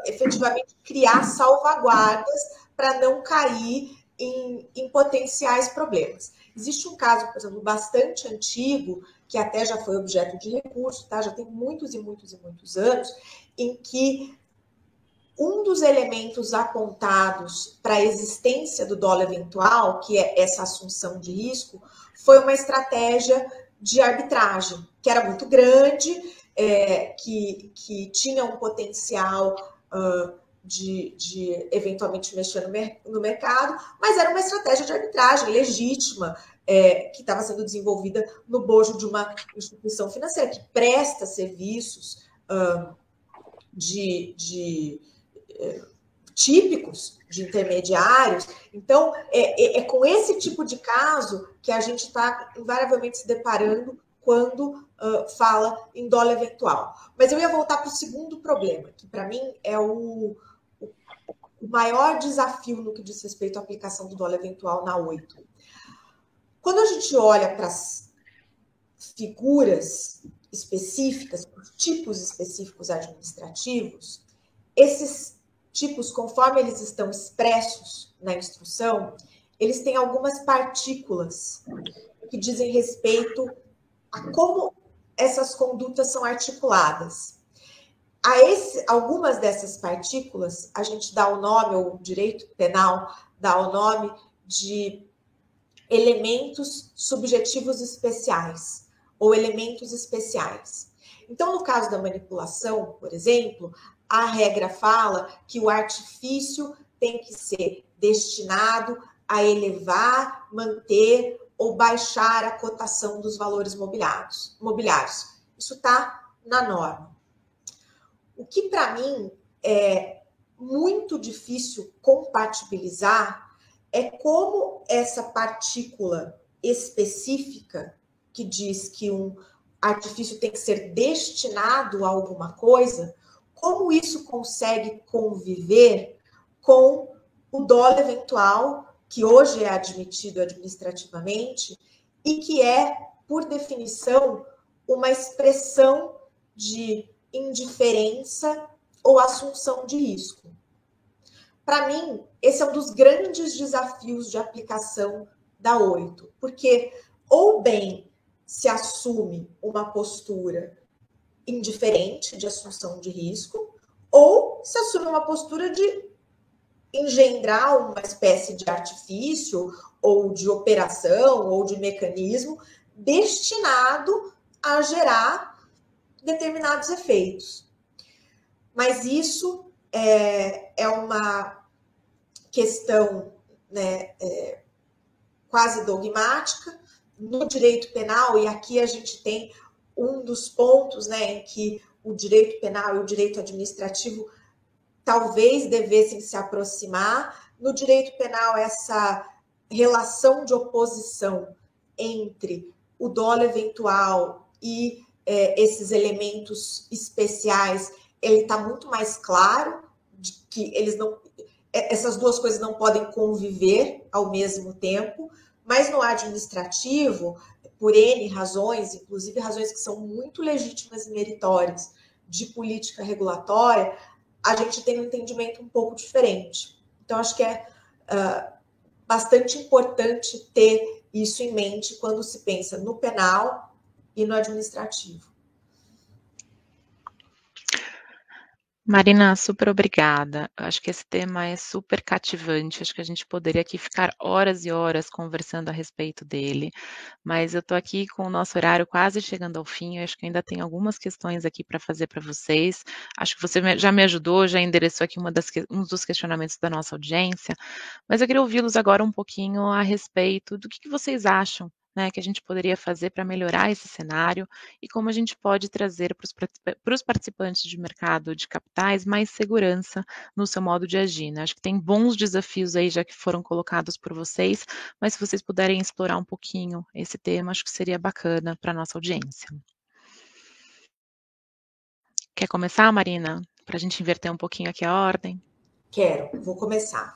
efetivamente criar salvaguardas para não cair em, em potenciais problemas. Existe um caso, por exemplo, bastante antigo, que até já foi objeto de recurso, tá? Já tem muitos e muitos e muitos anos, em que um dos elementos apontados para a existência do dólar eventual, que é essa assunção de risco, foi uma estratégia de arbitragem, que era muito grande, é, que, que tinha um potencial uh, de, de, eventualmente mexer no, mer no, mercado, mas era uma estratégia de arbitragem legítima, é, que estava sendo desenvolvida no bojo de uma instituição financeira que presta serviços uh, de, de típicos de intermediários. Então, é, é, é, com esse tipo de caso que a gente está invariavelmente se deparando quando uh, fala em dólar eventual. Mas eu ia voltar para o segundo problema, que para mim é o, o maior desafio no que diz respeito à aplicação do dólar eventual na 8. Quando a gente olha para as figuras específicas, os tipos específicos administrativos, esses tipos, conforme eles estão expressos na instrução, eles têm algumas partículas que dizem respeito a como essas condutas são articuladas. A esse, algumas dessas partículas, a gente dá o nome, ou o direito penal dá o nome de elementos subjetivos especiais, ou elementos especiais. Então, no caso da manipulação, por exemplo, a regra fala que o artifício tem que ser destinado a elevar, manter ou baixar a cotação dos valores mobiliários. mobiliários. Isso está na norma. O que para mim é muito difícil compatibilizar é como essa partícula específica que diz que um artifício tem que ser destinado a alguma coisa como isso consegue conviver com o dólar eventual, que hoje é admitido administrativamente e que é, por definição, uma expressão de indiferença ou assunção de risco. Para mim, esse é um dos grandes desafios de aplicação da oito, porque ou bem se assume uma postura indiferente de assunção de risco, ou se assume uma postura de engendrar uma espécie de artifício ou de operação ou de mecanismo destinado a gerar determinados efeitos. Mas isso é, é uma questão né, é, quase dogmática no direito penal, e aqui a gente tem um dos pontos né, em que o direito penal e o direito administrativo talvez devessem se aproximar. No direito penal, essa relação de oposição entre o dolo eventual e é, esses elementos especiais, ele está muito mais claro de que eles não, é, essas duas coisas não podem conviver ao mesmo tempo, mas no administrativo por N razões, inclusive razões que são muito legítimas e meritórias de política regulatória, a gente tem um entendimento um pouco diferente. Então, acho que é uh, bastante importante ter isso em mente quando se pensa no penal e no administrativo. Marina, super obrigada. Acho que esse tema é super cativante. Acho que a gente poderia aqui ficar horas e horas conversando a respeito dele, mas eu estou aqui com o nosso horário quase chegando ao fim. acho que ainda tem algumas questões aqui para fazer para vocês. Acho que você já me ajudou, já endereçou aqui das, um dos questionamentos da nossa audiência, mas eu queria ouvi-los agora um pouquinho a respeito do que, que vocês acham né, que a gente poderia fazer para melhorar esse cenário e como a gente pode trazer para os participantes de mercado de capitais mais segurança no seu modo de agir. Né? Acho que tem bons desafios aí já que foram colocados por vocês, mas se vocês puderem explorar um pouquinho esse tema, acho que seria bacana para a nossa audiência. Quer começar, Marina? Para a gente inverter um pouquinho aqui a ordem? Quero, vou começar.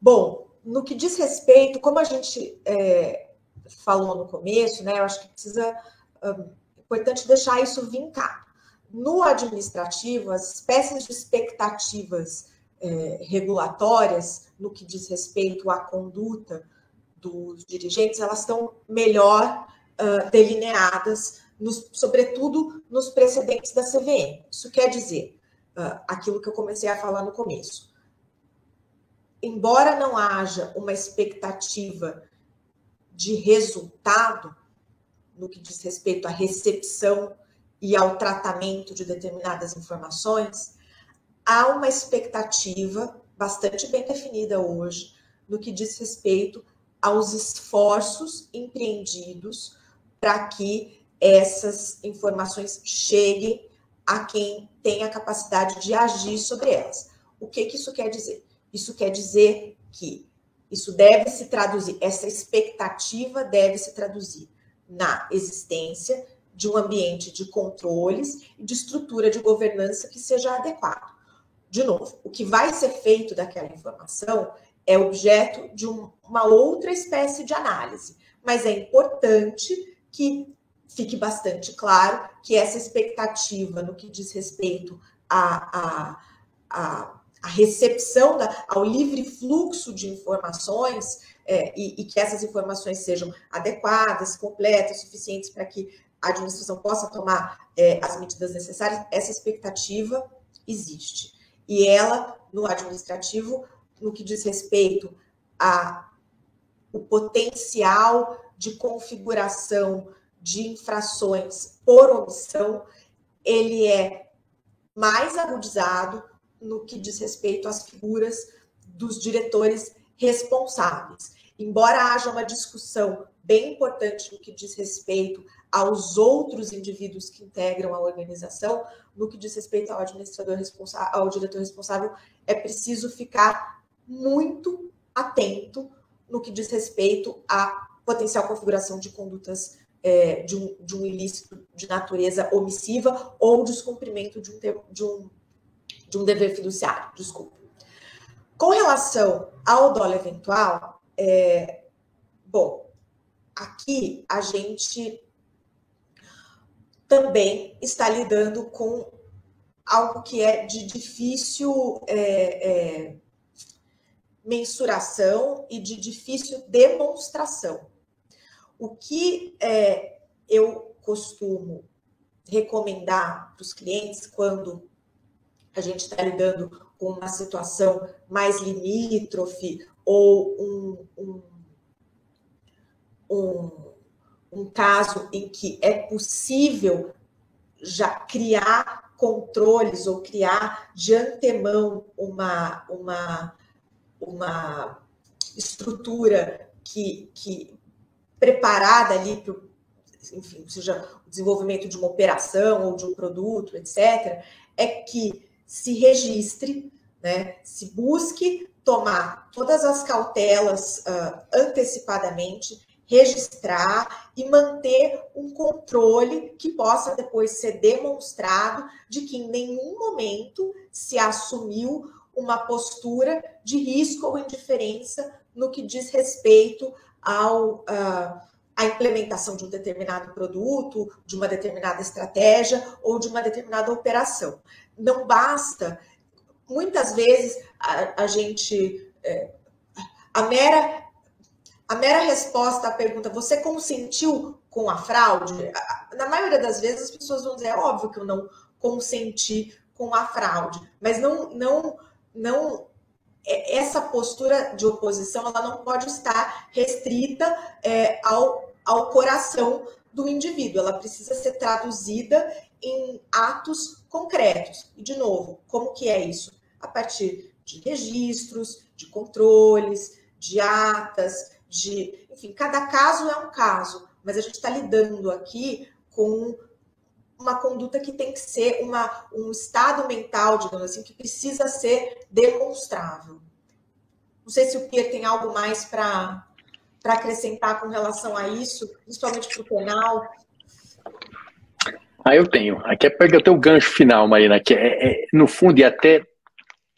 Bom, no que diz respeito, como a gente é, falou no começo, né? Eu acho que precisa um, importante deixar isso vincar. No administrativo, as espécies de expectativas é, regulatórias no que diz respeito à conduta dos dirigentes, elas estão melhor uh, delineadas nos, sobretudo nos precedentes da CVM. Isso quer dizer uh, aquilo que eu comecei a falar no começo. Embora não haja uma expectativa de resultado no que diz respeito à recepção e ao tratamento de determinadas informações, há uma expectativa bastante bem definida hoje no que diz respeito aos esforços empreendidos para que essas informações cheguem a quem tem a capacidade de agir sobre elas. O que, que isso quer dizer? Isso quer dizer que isso deve se traduzir, essa expectativa deve se traduzir na existência de um ambiente de controles e de estrutura de governança que seja adequado. De novo, o que vai ser feito daquela informação é objeto de um, uma outra espécie de análise, mas é importante que fique bastante claro que essa expectativa no que diz respeito à, à, à, à recepção, da, ao livre fluxo de informações é, e, e, que essas informações sejam adequadas, completas, suficientes para que a administração possa tomar é, as medidas necessárias, essa expectativa existe. E ela, no administrativo, no que diz respeito a o potencial de configuração de infrações por omissão, ele é mais agudizado no que diz respeito às figuras dos diretores responsáveis. Embora haja uma discussão bem importante no que diz respeito aos outros indivíduos que integram a organização, no que diz respeito ao administrador responsável, ao diretor responsável, é preciso ficar muito atento no que diz respeito à potencial configuração de condutas é, de, um, de um ilícito de natureza omissiva ou descumprimento de um, de um, de um dever fiduciário. Desculpa. Com relação ao dólar eventual, é, bom, aqui a gente também está lidando com algo que é de difícil é, é, mensuração e de difícil demonstração. O que é, eu costumo recomendar para os clientes quando a gente está lidando com uma situação mais limítrofe ou um, um, um, um caso em que é possível já criar controles ou criar de antemão uma, uma, uma estrutura que, que preparada ali para enfim, seja o desenvolvimento de uma operação ou de um produto, etc., é que se registre, né, se busque tomar todas as cautelas uh, antecipadamente, registrar e manter um controle que possa depois ser demonstrado de que em nenhum momento se assumiu uma postura de risco ou indiferença no que diz respeito ao, uh, à implementação de um determinado produto, de uma determinada estratégia ou de uma determinada operação. Não basta, muitas vezes, a, a gente. É, a mera, a mera resposta à pergunta, você consentiu com a fraude? Na maioria das vezes, as pessoas vão dizer, é óbvio que eu não consenti com a fraude, mas não, não, não é, essa postura de oposição ela não pode estar restrita é, ao, ao coração do indivíduo, ela precisa ser traduzida em atos concretos. E, de novo, como que é isso? A partir de registros, de controles, de atas, de. Enfim, cada caso é um caso, mas a gente está lidando aqui com uma conduta que tem que ser uma, um estado mental, digamos assim, que precisa ser demonstrável. Não sei se o Pierre tem algo mais para acrescentar com relação a isso, principalmente para o penal. Ah, eu tenho. Aqui é pegar o teu gancho final, Marina, que é, é, no fundo, e até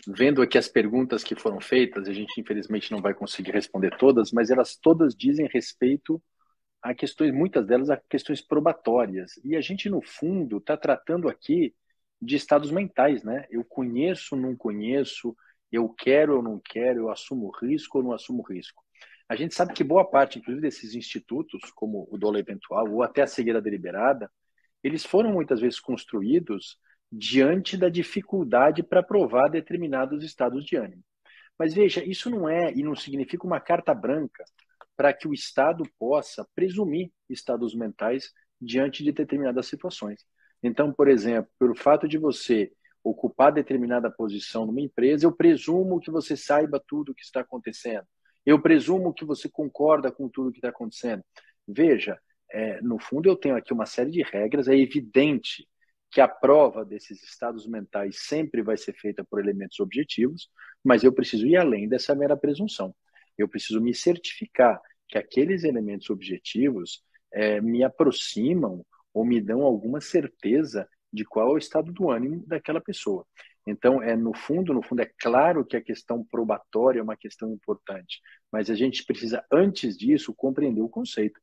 vendo aqui as perguntas que foram feitas, a gente infelizmente não vai conseguir responder todas, mas elas todas dizem respeito a questões, muitas delas a questões probatórias. E a gente, no fundo, está tratando aqui de estados mentais, né? Eu conheço, não conheço, eu quero ou não quero, eu assumo risco ou não assumo risco. A gente sabe que boa parte, inclusive, desses institutos, como o dolo eventual ou até a cegueira deliberada, eles foram muitas vezes construídos diante da dificuldade para provar determinados estados de ânimo. Mas veja, isso não é e não significa uma carta branca para que o Estado possa presumir estados mentais diante de determinadas situações. Então, por exemplo, pelo fato de você ocupar determinada posição numa empresa, eu presumo que você saiba tudo o que está acontecendo. Eu presumo que você concorda com tudo o que está acontecendo. Veja, é, no fundo eu tenho aqui uma série de regras, é evidente que a prova desses estados mentais sempre vai ser feita por elementos objetivos, mas eu preciso ir além dessa mera presunção. Eu preciso me certificar que aqueles elementos objetivos é, me aproximam ou me dão alguma certeza de qual é o estado do ânimo daquela pessoa. Então, é no fundo, no fundo é claro que a questão probatória é uma questão importante, mas a gente precisa antes disso compreender o conceito,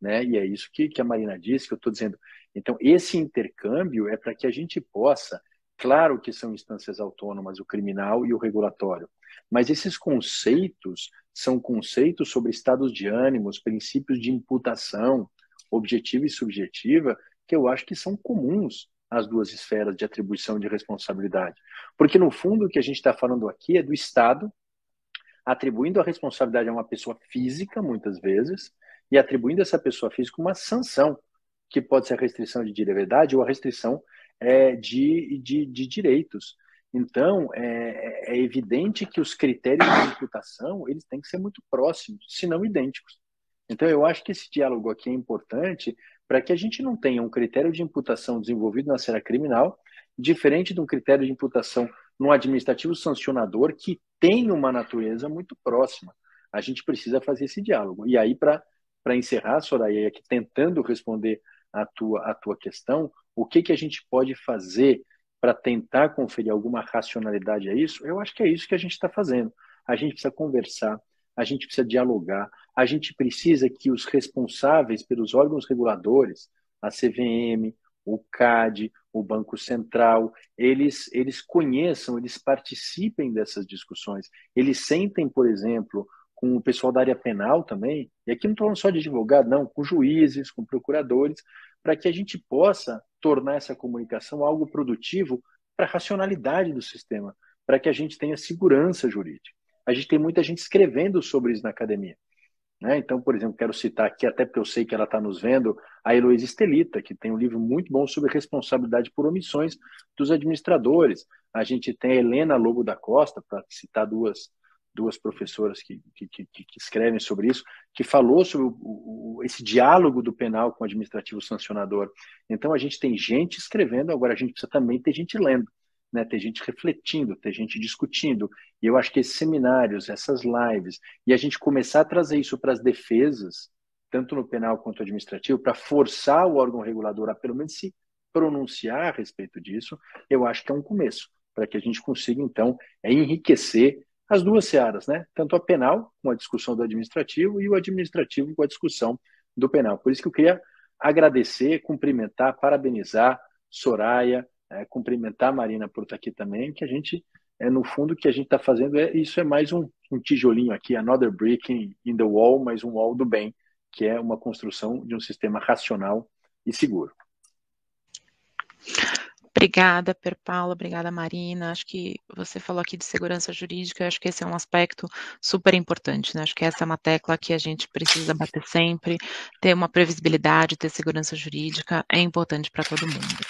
né? E é isso que, que a Marina disse, que eu estou dizendo. Então, esse intercâmbio é para que a gente possa, claro que são instâncias autônomas, o criminal e o regulatório, mas esses conceitos são conceitos sobre estados de ânimos, princípios de imputação, objetiva e subjetiva, que eu acho que são comuns às duas esferas de atribuição de responsabilidade. Porque, no fundo, o que a gente está falando aqui é do Estado atribuindo a responsabilidade a uma pessoa física, muitas vezes, e atribuindo a essa pessoa física uma sanção, que pode ser a restrição de liberdade ou a restrição é, de, de, de direitos. Então, é, é, evidente que os critérios de imputação eles têm que ser muito próximos, se não idênticos. Então, eu acho que esse diálogo aqui é importante para que a gente não tenha um critério de imputação desenvolvido na cena criminal, diferente de um critério de imputação no administrativo sancionador, que tem uma natureza muito próxima. A gente precisa fazer esse diálogo. E aí, para encerrar, Soraya, aqui tentando responder a tua, a tua questão, o que, que a gente pode fazer para tentar conferir alguma racionalidade a isso? Eu acho que é isso que a gente está fazendo. A gente precisa conversar, a gente precisa dialogar, a gente precisa que os responsáveis pelos órgãos reguladores, a CVM, o CAD, o Banco Central, eles, eles conheçam, eles participem dessas discussões. Eles sentem, por exemplo, com o pessoal da área penal também, e aqui não estou falando só de advogado, não, com juízes, com procuradores, para que a gente possa tornar essa comunicação algo produtivo para a racionalidade do sistema, para que a gente tenha segurança jurídica a gente tem muita gente escrevendo sobre isso na academia. Né? Então, por exemplo, quero citar aqui, até porque eu sei que ela está nos vendo, a Heloísa Estelita, que tem um livro muito bom sobre responsabilidade por omissões dos administradores. A gente tem a Helena Lobo da Costa, para citar duas, duas professoras que, que, que, que, escrevem sobre isso, que falou sobre o, o, esse diálogo do penal com o administrativo sancionador. Então, a gente tem gente escrevendo, agora a gente precisa também ter gente lendo né, ter gente refletindo, ter gente discutindo. E eu acho que esses seminários, essas lives, e a gente começar a trazer isso para as defesas, tanto no penal quanto administrativo, para forçar o órgão regulador a pelo menos se pronunciar a respeito disso, eu acho que é um começo, para que a gente consiga, então, é enriquecer as duas searas, né? Tanto a penal, com a discussão do administrativo, e o administrativo com a discussão do penal. Por isso que eu queria agradecer, cumprimentar, parabenizar Soraya, é, cumprimentar a Marina por estar aqui também, que a gente, é, no fundo, o que a gente está fazendo é isso é mais um, um, tijolinho aqui, another brick in, in the wall, mais um wall do bem, que é uma construção de um sistema racional e seguro. Obrigada, Per Paula, obrigada, Marina. Acho que você falou aqui de segurança jurídica, acho que esse é um aspecto super importante, né? Acho que essa é uma tecla que a gente precisa bater sempre, ter uma previsibilidade, ter segurança jurídica é importante para todo mundo.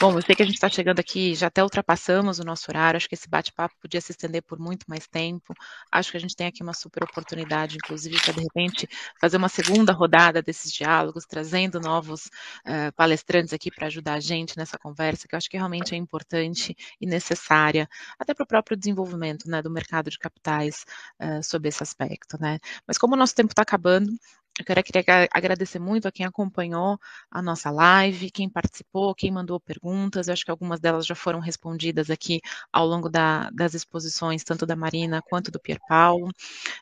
Bom, eu sei que a gente está chegando aqui, já até ultrapassamos o nosso horário, acho que esse bate-papo podia se estender por muito mais tempo. Acho que a gente tem aqui uma super oportunidade, inclusive, para de repente fazer uma segunda rodada desses diálogos, trazendo novos uh, palestrantes aqui para ajudar a gente nessa conversa, que eu acho que realmente é importante e necessária, até para o próprio desenvolvimento né, do mercado de capitais uh, sobre esse aspecto. Né? Mas como o nosso tempo está acabando, eu quero, queria agradecer muito a quem acompanhou a nossa live, quem participou, quem mandou perguntas. Eu acho que algumas delas já foram respondidas aqui ao longo da, das exposições, tanto da Marina quanto do Pierre Paulo.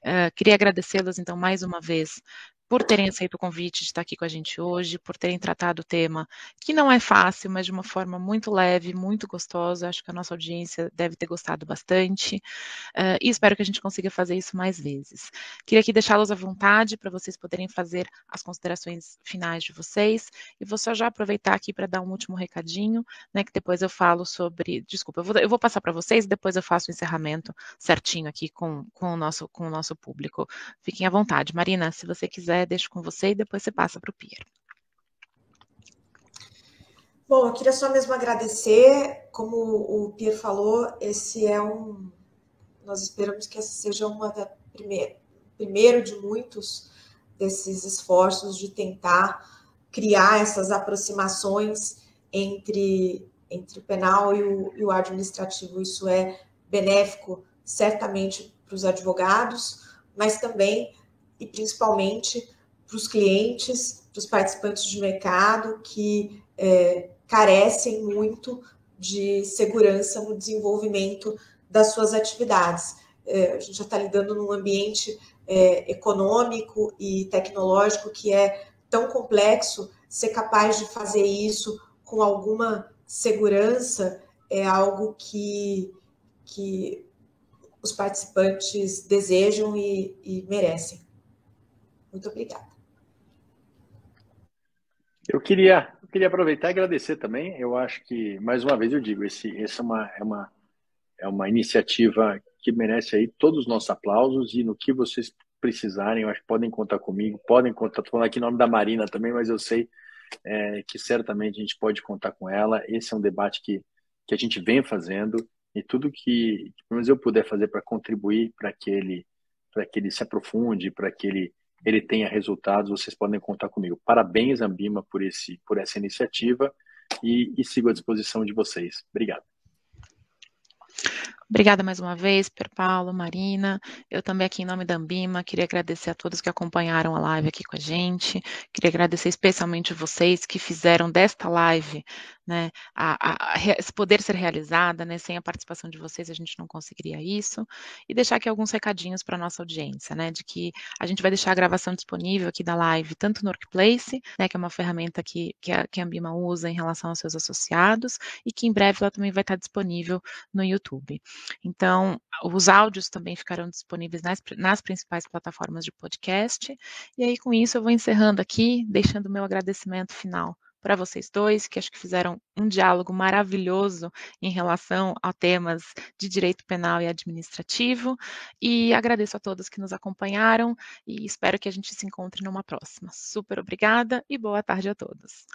Uh, queria agradecê-las, então, mais uma vez, por terem aceito o convite de estar aqui com a gente hoje, por terem tratado o tema, que não é fácil, mas de uma forma muito leve, muito gostosa. Acho que a nossa audiência deve ter gostado bastante. Uh, e espero que a gente consiga fazer isso mais vezes. Queria aqui deixá-los à vontade para vocês poderem fazer as considerações finais de vocês. E vou só já aproveitar aqui para dar um último recadinho, né? Que depois eu falo sobre. Desculpa, eu vou, eu vou passar para vocês e depois eu faço o encerramento certinho aqui com, com, o nosso, com o nosso público. Fiquem à vontade. Marina, se você quiser, deixo com você e depois você passa para o Pierre. Bom, eu queria só mesmo agradecer, como o Pierre falou, esse é um, nós esperamos que essa seja uma da primeira, primeiro de muitos desses esforços de tentar criar essas aproximações entre, entre o penal e o, e o administrativo. Isso é benéfico, certamente, para os advogados, mas também e principalmente para os clientes, para os participantes de mercado que é, carecem muito de segurança no desenvolvimento das suas atividades. É, a gente já está lidando num ambiente é, econômico e tecnológico que é tão complexo, ser capaz de fazer isso com alguma segurança é algo que, que os participantes desejam e, e merecem. Muito obrigada. Eu queria, eu queria aproveitar e agradecer também. Eu acho que, mais uma vez, eu digo, esse, essa é uma, é, uma, é uma iniciativa que merece aí todos os nossos aplausos e no que vocês precisarem, eu acho que podem contar comigo, podem contar, estou falando aqui em nome da Marina também, mas eu sei é, que certamente a gente pode contar com ela. Esse é um debate que, que a gente vem fazendo e tudo que, pelo menos eu puder fazer para contribuir para que ele para que ele se aprofunde, para que ele ele tenha resultados, vocês podem contar comigo. Parabéns, Ambima, por, esse, por essa iniciativa e, e sigo à disposição de vocês. Obrigado. Obrigada mais uma vez, Per Paulo, Marina. Eu também aqui em nome da Ambima, queria agradecer a todos que acompanharam a live aqui com a gente. Queria agradecer especialmente vocês que fizeram desta live né, a, a, a, poder ser realizada, né, sem a participação de vocês a gente não conseguiria isso, e deixar aqui alguns recadinhos para a nossa audiência, né, de que a gente vai deixar a gravação disponível aqui da live, tanto no Workplace, né, que é uma ferramenta que, que, a, que a Ambima usa em relação aos seus associados, e que em breve ela também vai estar disponível no YouTube. Então, os áudios também ficarão disponíveis nas, nas principais plataformas de podcast, e aí com isso eu vou encerrando aqui, deixando o meu agradecimento final para vocês dois, que acho que fizeram um diálogo maravilhoso em relação a temas de direito penal e administrativo. E agradeço a todos que nos acompanharam e espero que a gente se encontre numa próxima. Super obrigada e boa tarde a todos.